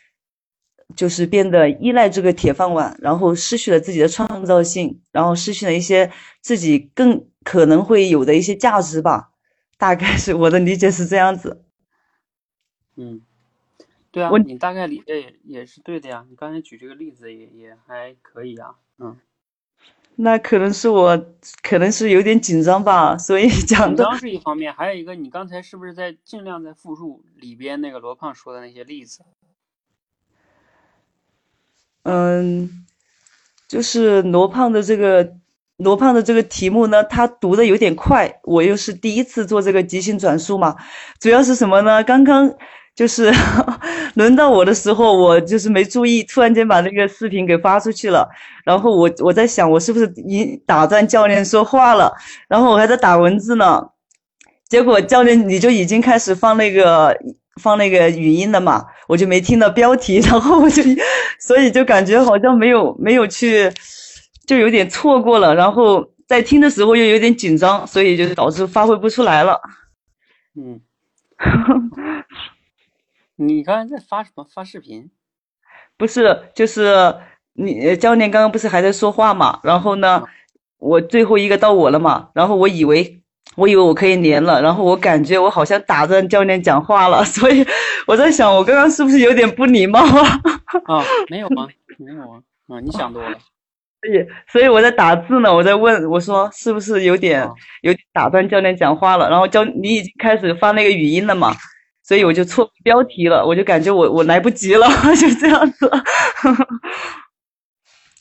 Speaker 8: 就是变得依赖这个铁饭碗，然后失去了自己的创造性，然后失去了一些自己更可能会有的一些价值吧。大概是我的理解是这样子。
Speaker 1: 嗯，对啊，你大概理解也也是对的呀。你刚才举这个例子也也还可以啊，嗯。
Speaker 8: 那可能是我，可能是有点紧张吧，所以讲
Speaker 1: 的。紧张是一方面，还有一个，你刚才是不是在尽量在复述里边那个罗胖说的那些例子？
Speaker 8: 嗯，就是罗胖的这个罗胖的这个题目呢，他读的有点快，我又是第一次做这个即兴转述嘛，主要是什么呢？刚刚。就是 轮到我的时候，我就是没注意，突然间把那个视频给发出去了。然后我我在想，我是不是已打断教练说话了？然后我还在打文字呢。结果教练你就已经开始放那个放那个语音了嘛，我就没听到标题，然后我就所以就感觉好像没有没有去，就有点错过了。然后在听的时候又有点紧张，所以就导致发挥不出来了。
Speaker 1: 嗯。你刚才在发什么？发视频？
Speaker 8: 不是，就是你教练刚刚不是还在说话嘛？然后呢，我最后一个到我了嘛？然后我以为我以为我可以连了，然后我感觉我好像打断教练讲话了，所以我在想，我刚刚是不是有点不礼貌啊？
Speaker 1: 啊，没有啊，没有啊，啊，你想多了。
Speaker 8: 所以，所以我在打字呢，我在问，我说是不是有点有点打断教练讲话了？然后教你已经开始发那个语音了嘛？所以我就错标题了，我就感觉我我来不及了，就这样子。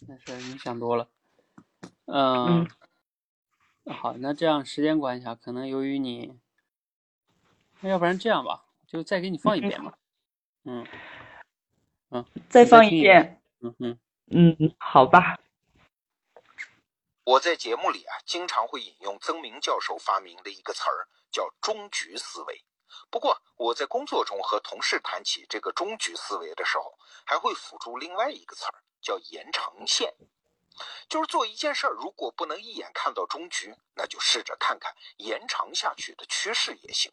Speaker 1: 没事，你想多了。嗯，好，那这样时间关系啊，可能由于你，那要不然这样吧，就再给你放一遍吧。嗯，嗯，
Speaker 8: 再放一遍。
Speaker 1: 嗯嗯
Speaker 8: 嗯，好吧。
Speaker 3: 我在节目里啊，经常会引用曾明教授发明的一个词儿，叫“终局思维”。不过，我在工作中和同事谈起这个终局思维的时候，还会辅助另外一个词儿，叫延长线。就是做一件事儿，如果不能一眼看到终局，那就试着看看延长下去的趋势也行。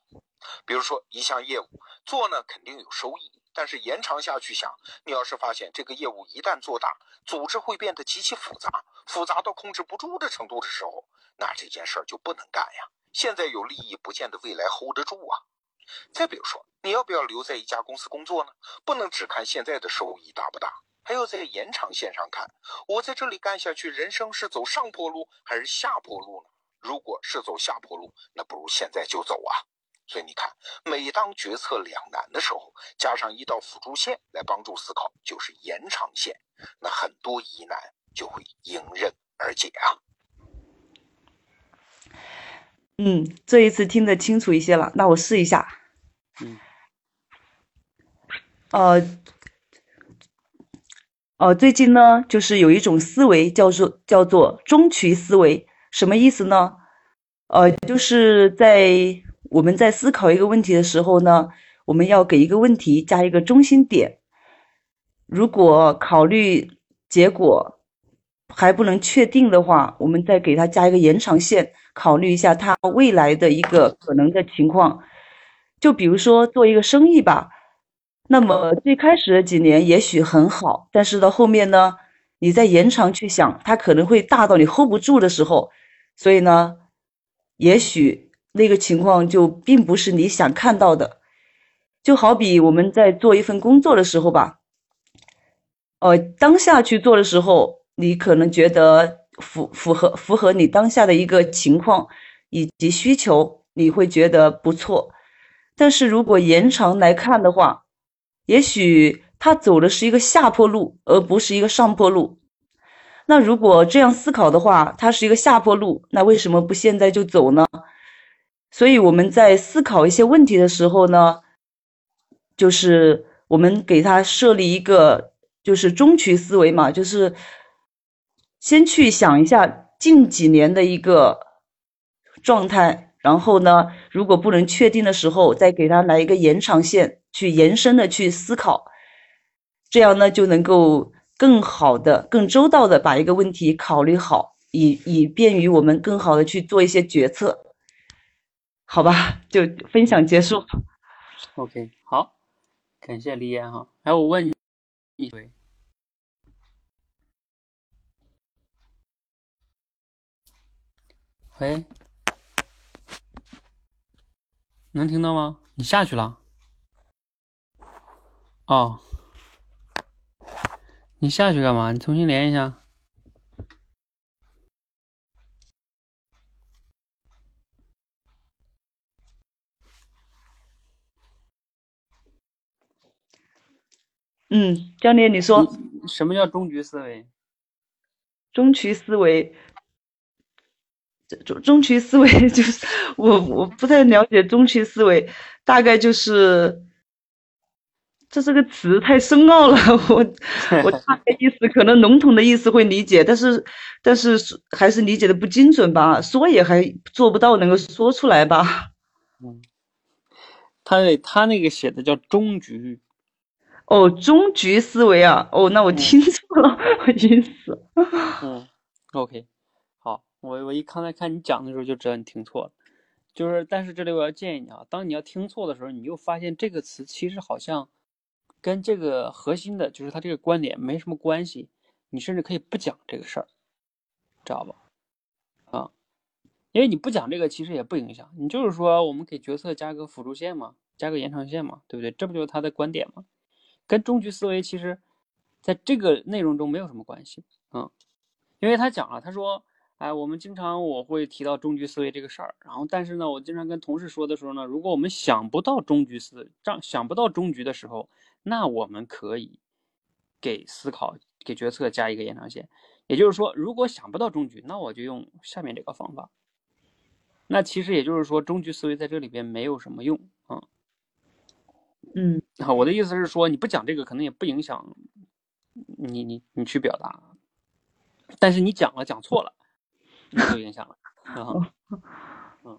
Speaker 3: 比如说，一项业务做呢，肯定有收益，但是延长下去想，你要是发现这个业务一旦做大，组织会变得极其复杂，复杂到控制不住的程度的时候，那这件事儿就不能干呀。现在有利益，不见得未来 hold 得住啊。再比如说，你要不要留在一家公司工作呢？不能只看现在的收益大不大，还要在延长线上看。我在这里干下去，人生是走上坡路还是下坡路呢？如果是走下坡路，那不如现在就走啊。所以你看，每当决策两难的时候，加上一道辅助线来帮助思考，就是延长线，那很多疑难就会迎刃而解啊。
Speaker 8: 嗯，这一次听得清楚一些了，那我试一下。
Speaker 1: 嗯。
Speaker 8: 呃，哦，最近呢，就是有一种思维叫做叫做中渠思维，什么意思呢？呃，就是在我们在思考一个问题的时候呢，我们要给一个问题加一个中心点。如果考虑结果还不能确定的话，我们再给他加一个延长线，考虑一下他未来的一个可能的情况。就比如说做一个生意吧，那么最开始的几年也许很好，但是到后面呢，你再延长去想，它可能会大到你 hold 不住的时候，所以呢，也许那个情况就并不是你想看到的。就好比我们在做一份工作的时候吧，呃，当下去做的时候，你可能觉得符符合符合你当下的一个情况以及需求，你会觉得不错。但是如果延长来看的话，也许他走的是一个下坡路，而不是一个上坡路。那如果这样思考的话，它是一个下坡路，那为什么不现在就走呢？所以我们在思考一些问题的时候呢，就是我们给他设立一个就是中区思维嘛，就是先去想一下近几年的一个状态。然后呢，如果不能确定的时候，再给他来一个延长线，去延伸的去思考，这样呢就能够更好的、更周到的把一个问题考虑好，以以便于我们更好的去做一些决策。好吧，就分享结束。
Speaker 1: OK，好，感谢李岩哈。哎，我问你一喂，能听到吗？你下去了？哦，你下去干嘛？你重新连一下。
Speaker 8: 嗯，教练，你说
Speaker 1: 什么叫终局思维？
Speaker 8: 中局思维，这中中区思维 就是我我不太了解中区思维，大概就是这是个词太深奥了，我我大概意思可能笼统的意思会理解，但是但是还是理解的不精准吧，说也还做不到能够说出来吧。
Speaker 1: 嗯，他那他那个写的叫终局。
Speaker 8: 哦，终局思维啊！哦，那我听错了，我晕死。
Speaker 1: 嗯，OK，好，我我一刚才看你讲的时候就知道你听错了，就是但是这里我要建议你啊，当你要听错的时候，你又发现这个词其实好像跟这个核心的，就是他这个观点没什么关系，你甚至可以不讲这个事儿，知道吧？啊，因为你不讲这个其实也不影响，你就是说我们给决策加个辅助线嘛，加个延长线嘛，对不对？这不就是他的观点吗？跟终局思维其实，在这个内容中没有什么关系，嗯，因为他讲了，他说，哎，我们经常我会提到终局思维这个事儿，然后但是呢，我经常跟同事说的时候呢，如果我们想不到终局思，这样想不到终局的时候，那我们可以给思考、给决策加一个延长线，也就是说，如果想不到终局，那我就用下面这个方法。那其实也就是说，终局思维在这里边没有什么用啊。
Speaker 8: 嗯，
Speaker 1: 好，我的意思是说，你不讲这个，可能也不影响你你你去表达，但是你讲了讲错了，那就影响了。啊、嗯，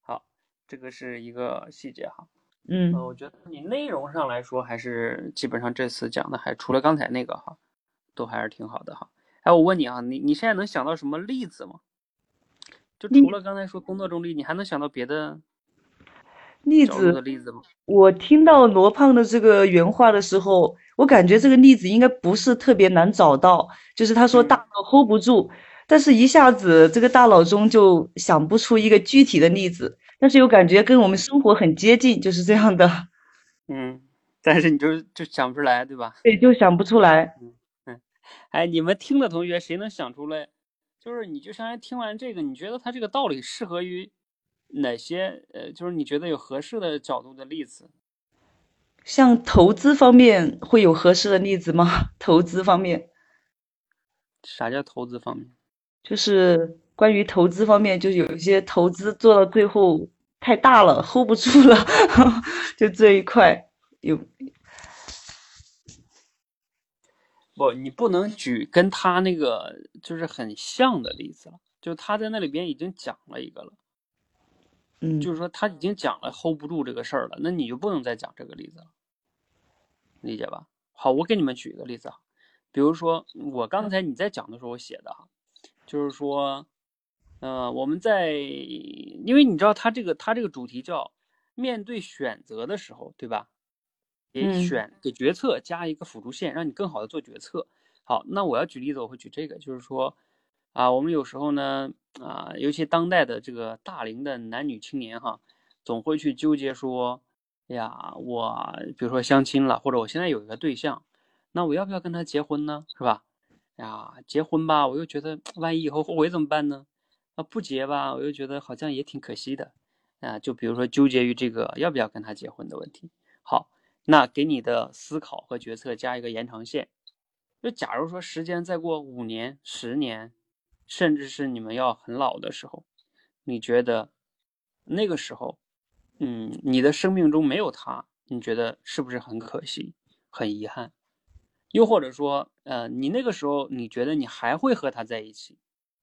Speaker 1: 好，这个是一个细节哈。
Speaker 8: 嗯，
Speaker 1: 呃，我觉得你内容上来说，还是基本上这次讲的还除了刚才那个哈，都还是挺好的哈。哎，我问你啊，你你现在能想到什么例子吗？就除了刚才说工作中例，你还能想到别的
Speaker 8: 例
Speaker 1: 子的
Speaker 8: 子，
Speaker 1: 例子吗？
Speaker 8: 我听到罗胖的这个原话的时候，我感觉这个例子应该不是特别难找到，就是他说
Speaker 1: 嗯
Speaker 8: 大脑 hold 不住，但是一下子这个大脑中就想不出一个具体的例子，但是又感觉跟我们生活很接近，就是这样的，
Speaker 1: 嗯，但是你就就想不出来，对吧？
Speaker 8: 对，就想不出来。
Speaker 1: 嗯哎，你们听的同学谁能想出来？就是你就相当于听完这个，你觉得他这个道理适合于哪些？呃，就是你觉得有合适的角度的例子？
Speaker 8: 像投资方面会有合适的例子吗？投资方面，
Speaker 1: 啥叫投资方面？
Speaker 8: 就是关于投资方面，就有一些投资做到最后太大了，hold 不住了，就这一块有。
Speaker 1: 不，你不能举跟他那个就是很像的例子了，就他在那里边已经讲了一个了，
Speaker 8: 嗯，
Speaker 1: 就是说他已经讲了 hold 不住这个事儿了，那你就不能再讲这个例子了，理解吧？好，我给你们举一个例子啊，比如说我刚才你在讲的时候我写的哈，就是说，呃，我们在，因为你知道他这个他这个主题叫面对选择的时候，对吧？给选给决策加一个辅助线，让你更好的做决策。好，那我要举例子，我会举这个，就是说，啊，我们有时候呢，啊，尤其当代的这个大龄的男女青年哈，总会去纠结说，哎呀，我比如说相亲了，或者我现在有一个对象，那我要不要跟他结婚呢？是吧？呀，结婚吧，我又觉得万一以后后悔怎么办呢？啊，不结吧，我又觉得好像也挺可惜的。啊，就比如说纠结于这个要不要跟他结婚的问题。好。那给你的思考和决策加一个延长线，就假如说时间再过五年、十年，甚至是你们要很老的时候，你觉得那个时候，嗯，你的生命中没有他，你觉得是不是很可惜、很遗憾？又或者说，呃，你那个时候你觉得你还会和他在一起？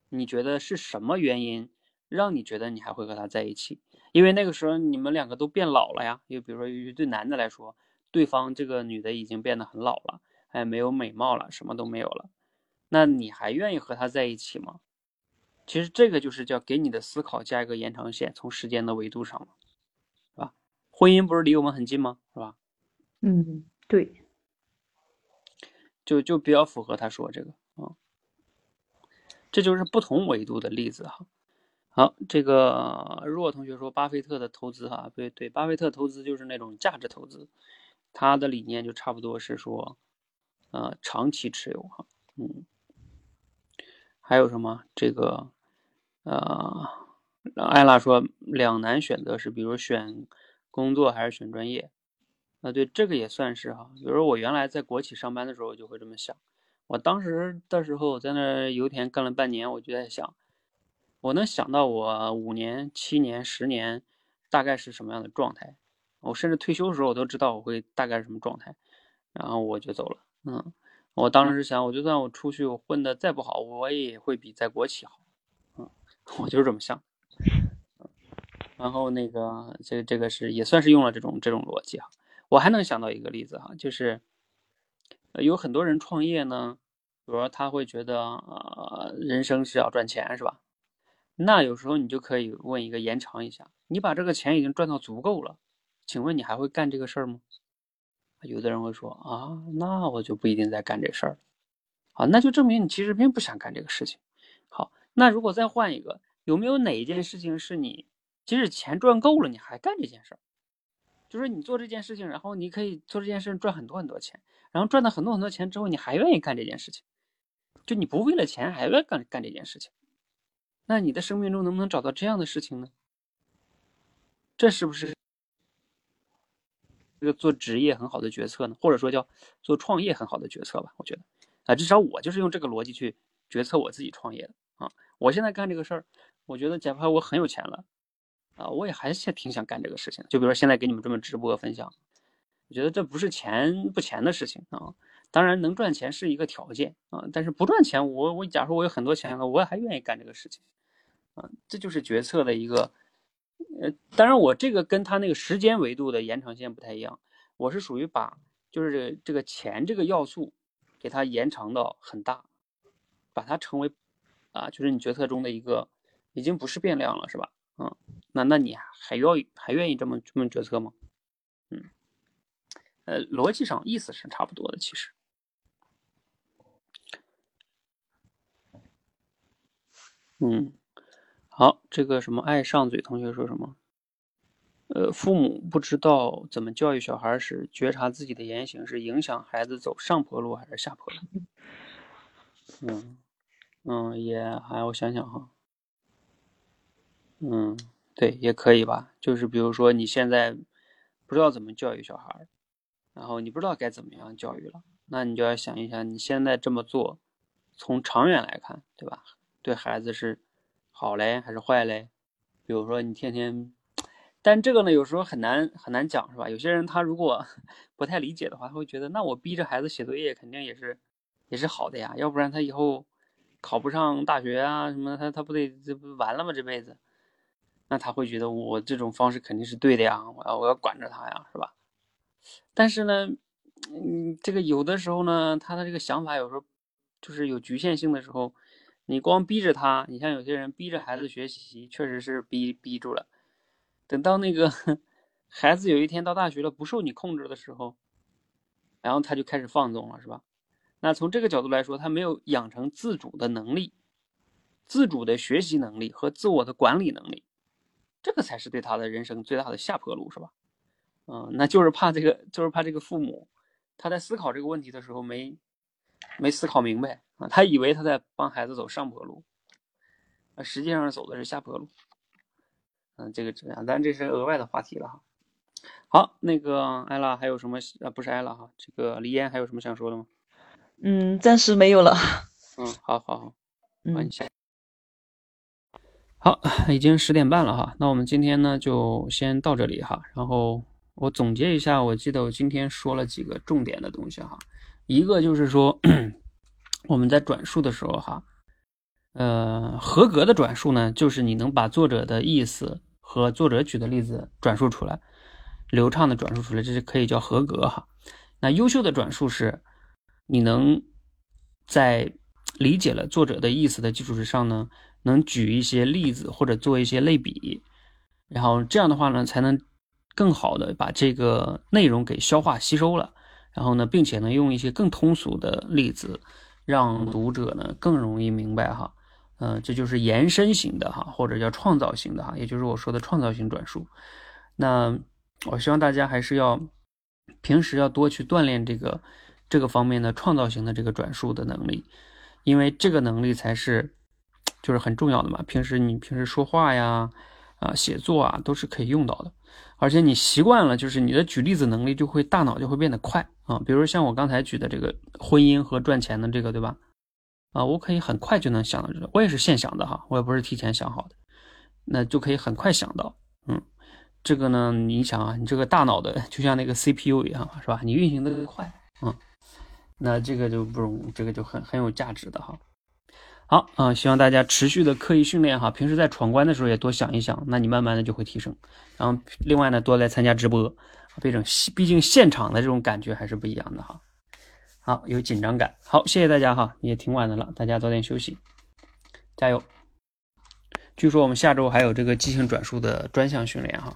Speaker 1: 你觉得是什么原因让你觉得你还会和他在一起？因为那个时候你们两个都变老了呀。又比如说，对男的来说。对方这个女的已经变得很老了，哎，没有美貌了，什么都没有了，那你还愿意和她在一起吗？其实这个就是叫给你的思考加一个延长线，从时间的维度上是吧？婚姻不是离我们很近吗？是吧？
Speaker 8: 嗯，对，
Speaker 1: 就就比较符合他说这个啊，这就是不同维度的例子哈。好，这个若同学说巴菲特的投资哈，对对，巴菲特投资就是那种价值投资。他的理念就差不多是说，呃，长期持有哈，嗯，还有什么这个，呃，艾拉说两难选择是，比如选工作还是选专业，啊，对，这个也算是哈。比如我原来在国企上班的时候就会这么想，我当时的时候在那油田干了半年，我就在想，我能想到我五年、七年、十年大概是什么样的状态。我甚至退休的时候，我都知道我会大概什么状态，然后我就走了。嗯，我当时是想，我就算我出去我混的再不好，我也会比在国企好。嗯，我就是这么想。然后那个，这这个是也算是用了这种这种逻辑哈。我还能想到一个例子哈，就是有很多人创业呢，比如说他会觉得呃，人生是要赚钱是吧？那有时候你就可以问一个延长一下，你把这个钱已经赚到足够了。请问你还会干这个事儿吗？有的人会说啊，那我就不一定在干这事儿了好，那就证明你其实并不想干这个事情。好，那如果再换一个，有没有哪一件事情是你即使钱赚够了，你还干这件事儿？就是你做这件事情，然后你可以做这件事赚很多很多钱，然后赚到很多很多钱之后，你还愿意干这件事情？就你不为了钱还愿干干这件事情？那你的生命中能不能找到这样的事情呢？这是不是？这个做职业很好的决策呢，或者说叫做创业很好的决策吧，我觉得啊，至少我就是用这个逻辑去决策我自己创业的啊。我现在干这个事儿，我觉得假怕我很有钱了啊，我也还是挺想干这个事情。就比如说现在给你们这么直播分享，我觉得这不是钱不钱的事情啊。当然能赚钱是一个条件啊，但是不赚钱，我我假如我有很多钱了，我还愿意干这个事情啊。这就是决策的一个。呃，当然，我这个跟他那个时间维度的延长线不太一样，我是属于把就是这个钱这个要素给它延长到很大，把它成为啊，就是你决策中的一个已经不是变量了，是吧？嗯，那那你还要还愿意这么这么决策吗？嗯，呃，逻辑上意思是差不多的，其实。嗯。好，这个什么爱上嘴同学说什么？呃，父母不知道怎么教育小孩时，觉察自己的言行是影响孩子走上坡路还是下坡路？嗯嗯，也还我想想哈，嗯，对，也可以吧。就是比如说你现在不知道怎么教育小孩，然后你不知道该怎么样教育了，那你就要想一想，你现在这么做，从长远来看，对吧？对孩子是。好嘞还是坏嘞？比如说你天天，但这个呢有时候很难很难讲是吧？有些人他如果 不太理解的话，他会觉得那我逼着孩子写作业肯定也是也是好的呀，要不然他以后考不上大学啊什么，他他不得这不完了吗？这辈子，那他会觉得我这种方式肯定是对的呀，我要我要管着他呀，是吧？但是呢，嗯，这个有的时候呢，他的这个想法有时候就是有局限性的时候，你光逼着他，你像有些人逼着孩子学习，确实是逼逼住了。等到那个 孩子有一天到大学了，不受你控制的时候，然后他就开始放纵了，是吧？那从这个角度来说，他没有养成自主的能力、自主的学习能力和自我的管理能力，这个才是对他的人生最大的下坡路，是吧？嗯，那就是怕这个，就是怕这个父母他在思考这个问题的时候没没思考明白啊，他以为他在帮孩子走上坡路，啊，实际上走的是下坡路。嗯，这个这样，但这是额外的话题了哈。好，那个艾拉还有什么？啊，不是艾拉哈，这个李嫣还有什么想说的吗？
Speaker 8: 嗯，暂时没有了。
Speaker 1: 嗯，好好好，
Speaker 8: 嗯，
Speaker 1: 下。好，已经十点半了哈，那我们今天呢就先到这里哈。然后我总结一下，我记得我今天说了几个重点的东西哈。一个就是说，我们在转述的时候哈，呃，合格的转述呢，就是你能把作者的意思和作者举的例子转述出来，流畅的转述出来，这是可以叫合格哈。那优秀的转述是，你能在理解了作者的意思的基础之上呢。能举一些例子或者做一些类比，然后这样的话呢，才能更好的把这个内容给消化吸收了。然后呢，并且呢，用一些更通俗的例子，让读者呢更容易明白哈。嗯，这就是延伸型的哈，或者叫创造型的哈，也就是我说的创造性转述。那我希望大家还是要平时要多去锻炼这个这个方面的创造型的这个转述的能力，因为这个能力才是。就是很重要的嘛，平时你平时说话呀，啊写作啊都是可以用到的，而且你习惯了，就是你的举例子能力就会大脑就会变得快啊。比如像我刚才举的这个婚姻和赚钱的这个，对吧？啊，我可以很快就能想到这个，我也是现想的哈，我也不是提前想好的，那就可以很快想到。嗯，这个呢，你想啊，你这个大脑的就像那个 CPU 一样，是吧？你运行的快嗯，那这个就不容，这个就很很有价值的哈。好啊，希望大家持续的刻意训练哈，平时在闯关的时候也多想一想，那你慢慢的就会提升。然后另外呢，多来参加直播，毕竟毕竟现场的这种感觉还是不一样的哈。好，有紧张感。好，谢谢大家哈，也挺晚的了，大家早点休息，加油。据说我们下周还有这个即兴转述的专项训练哈。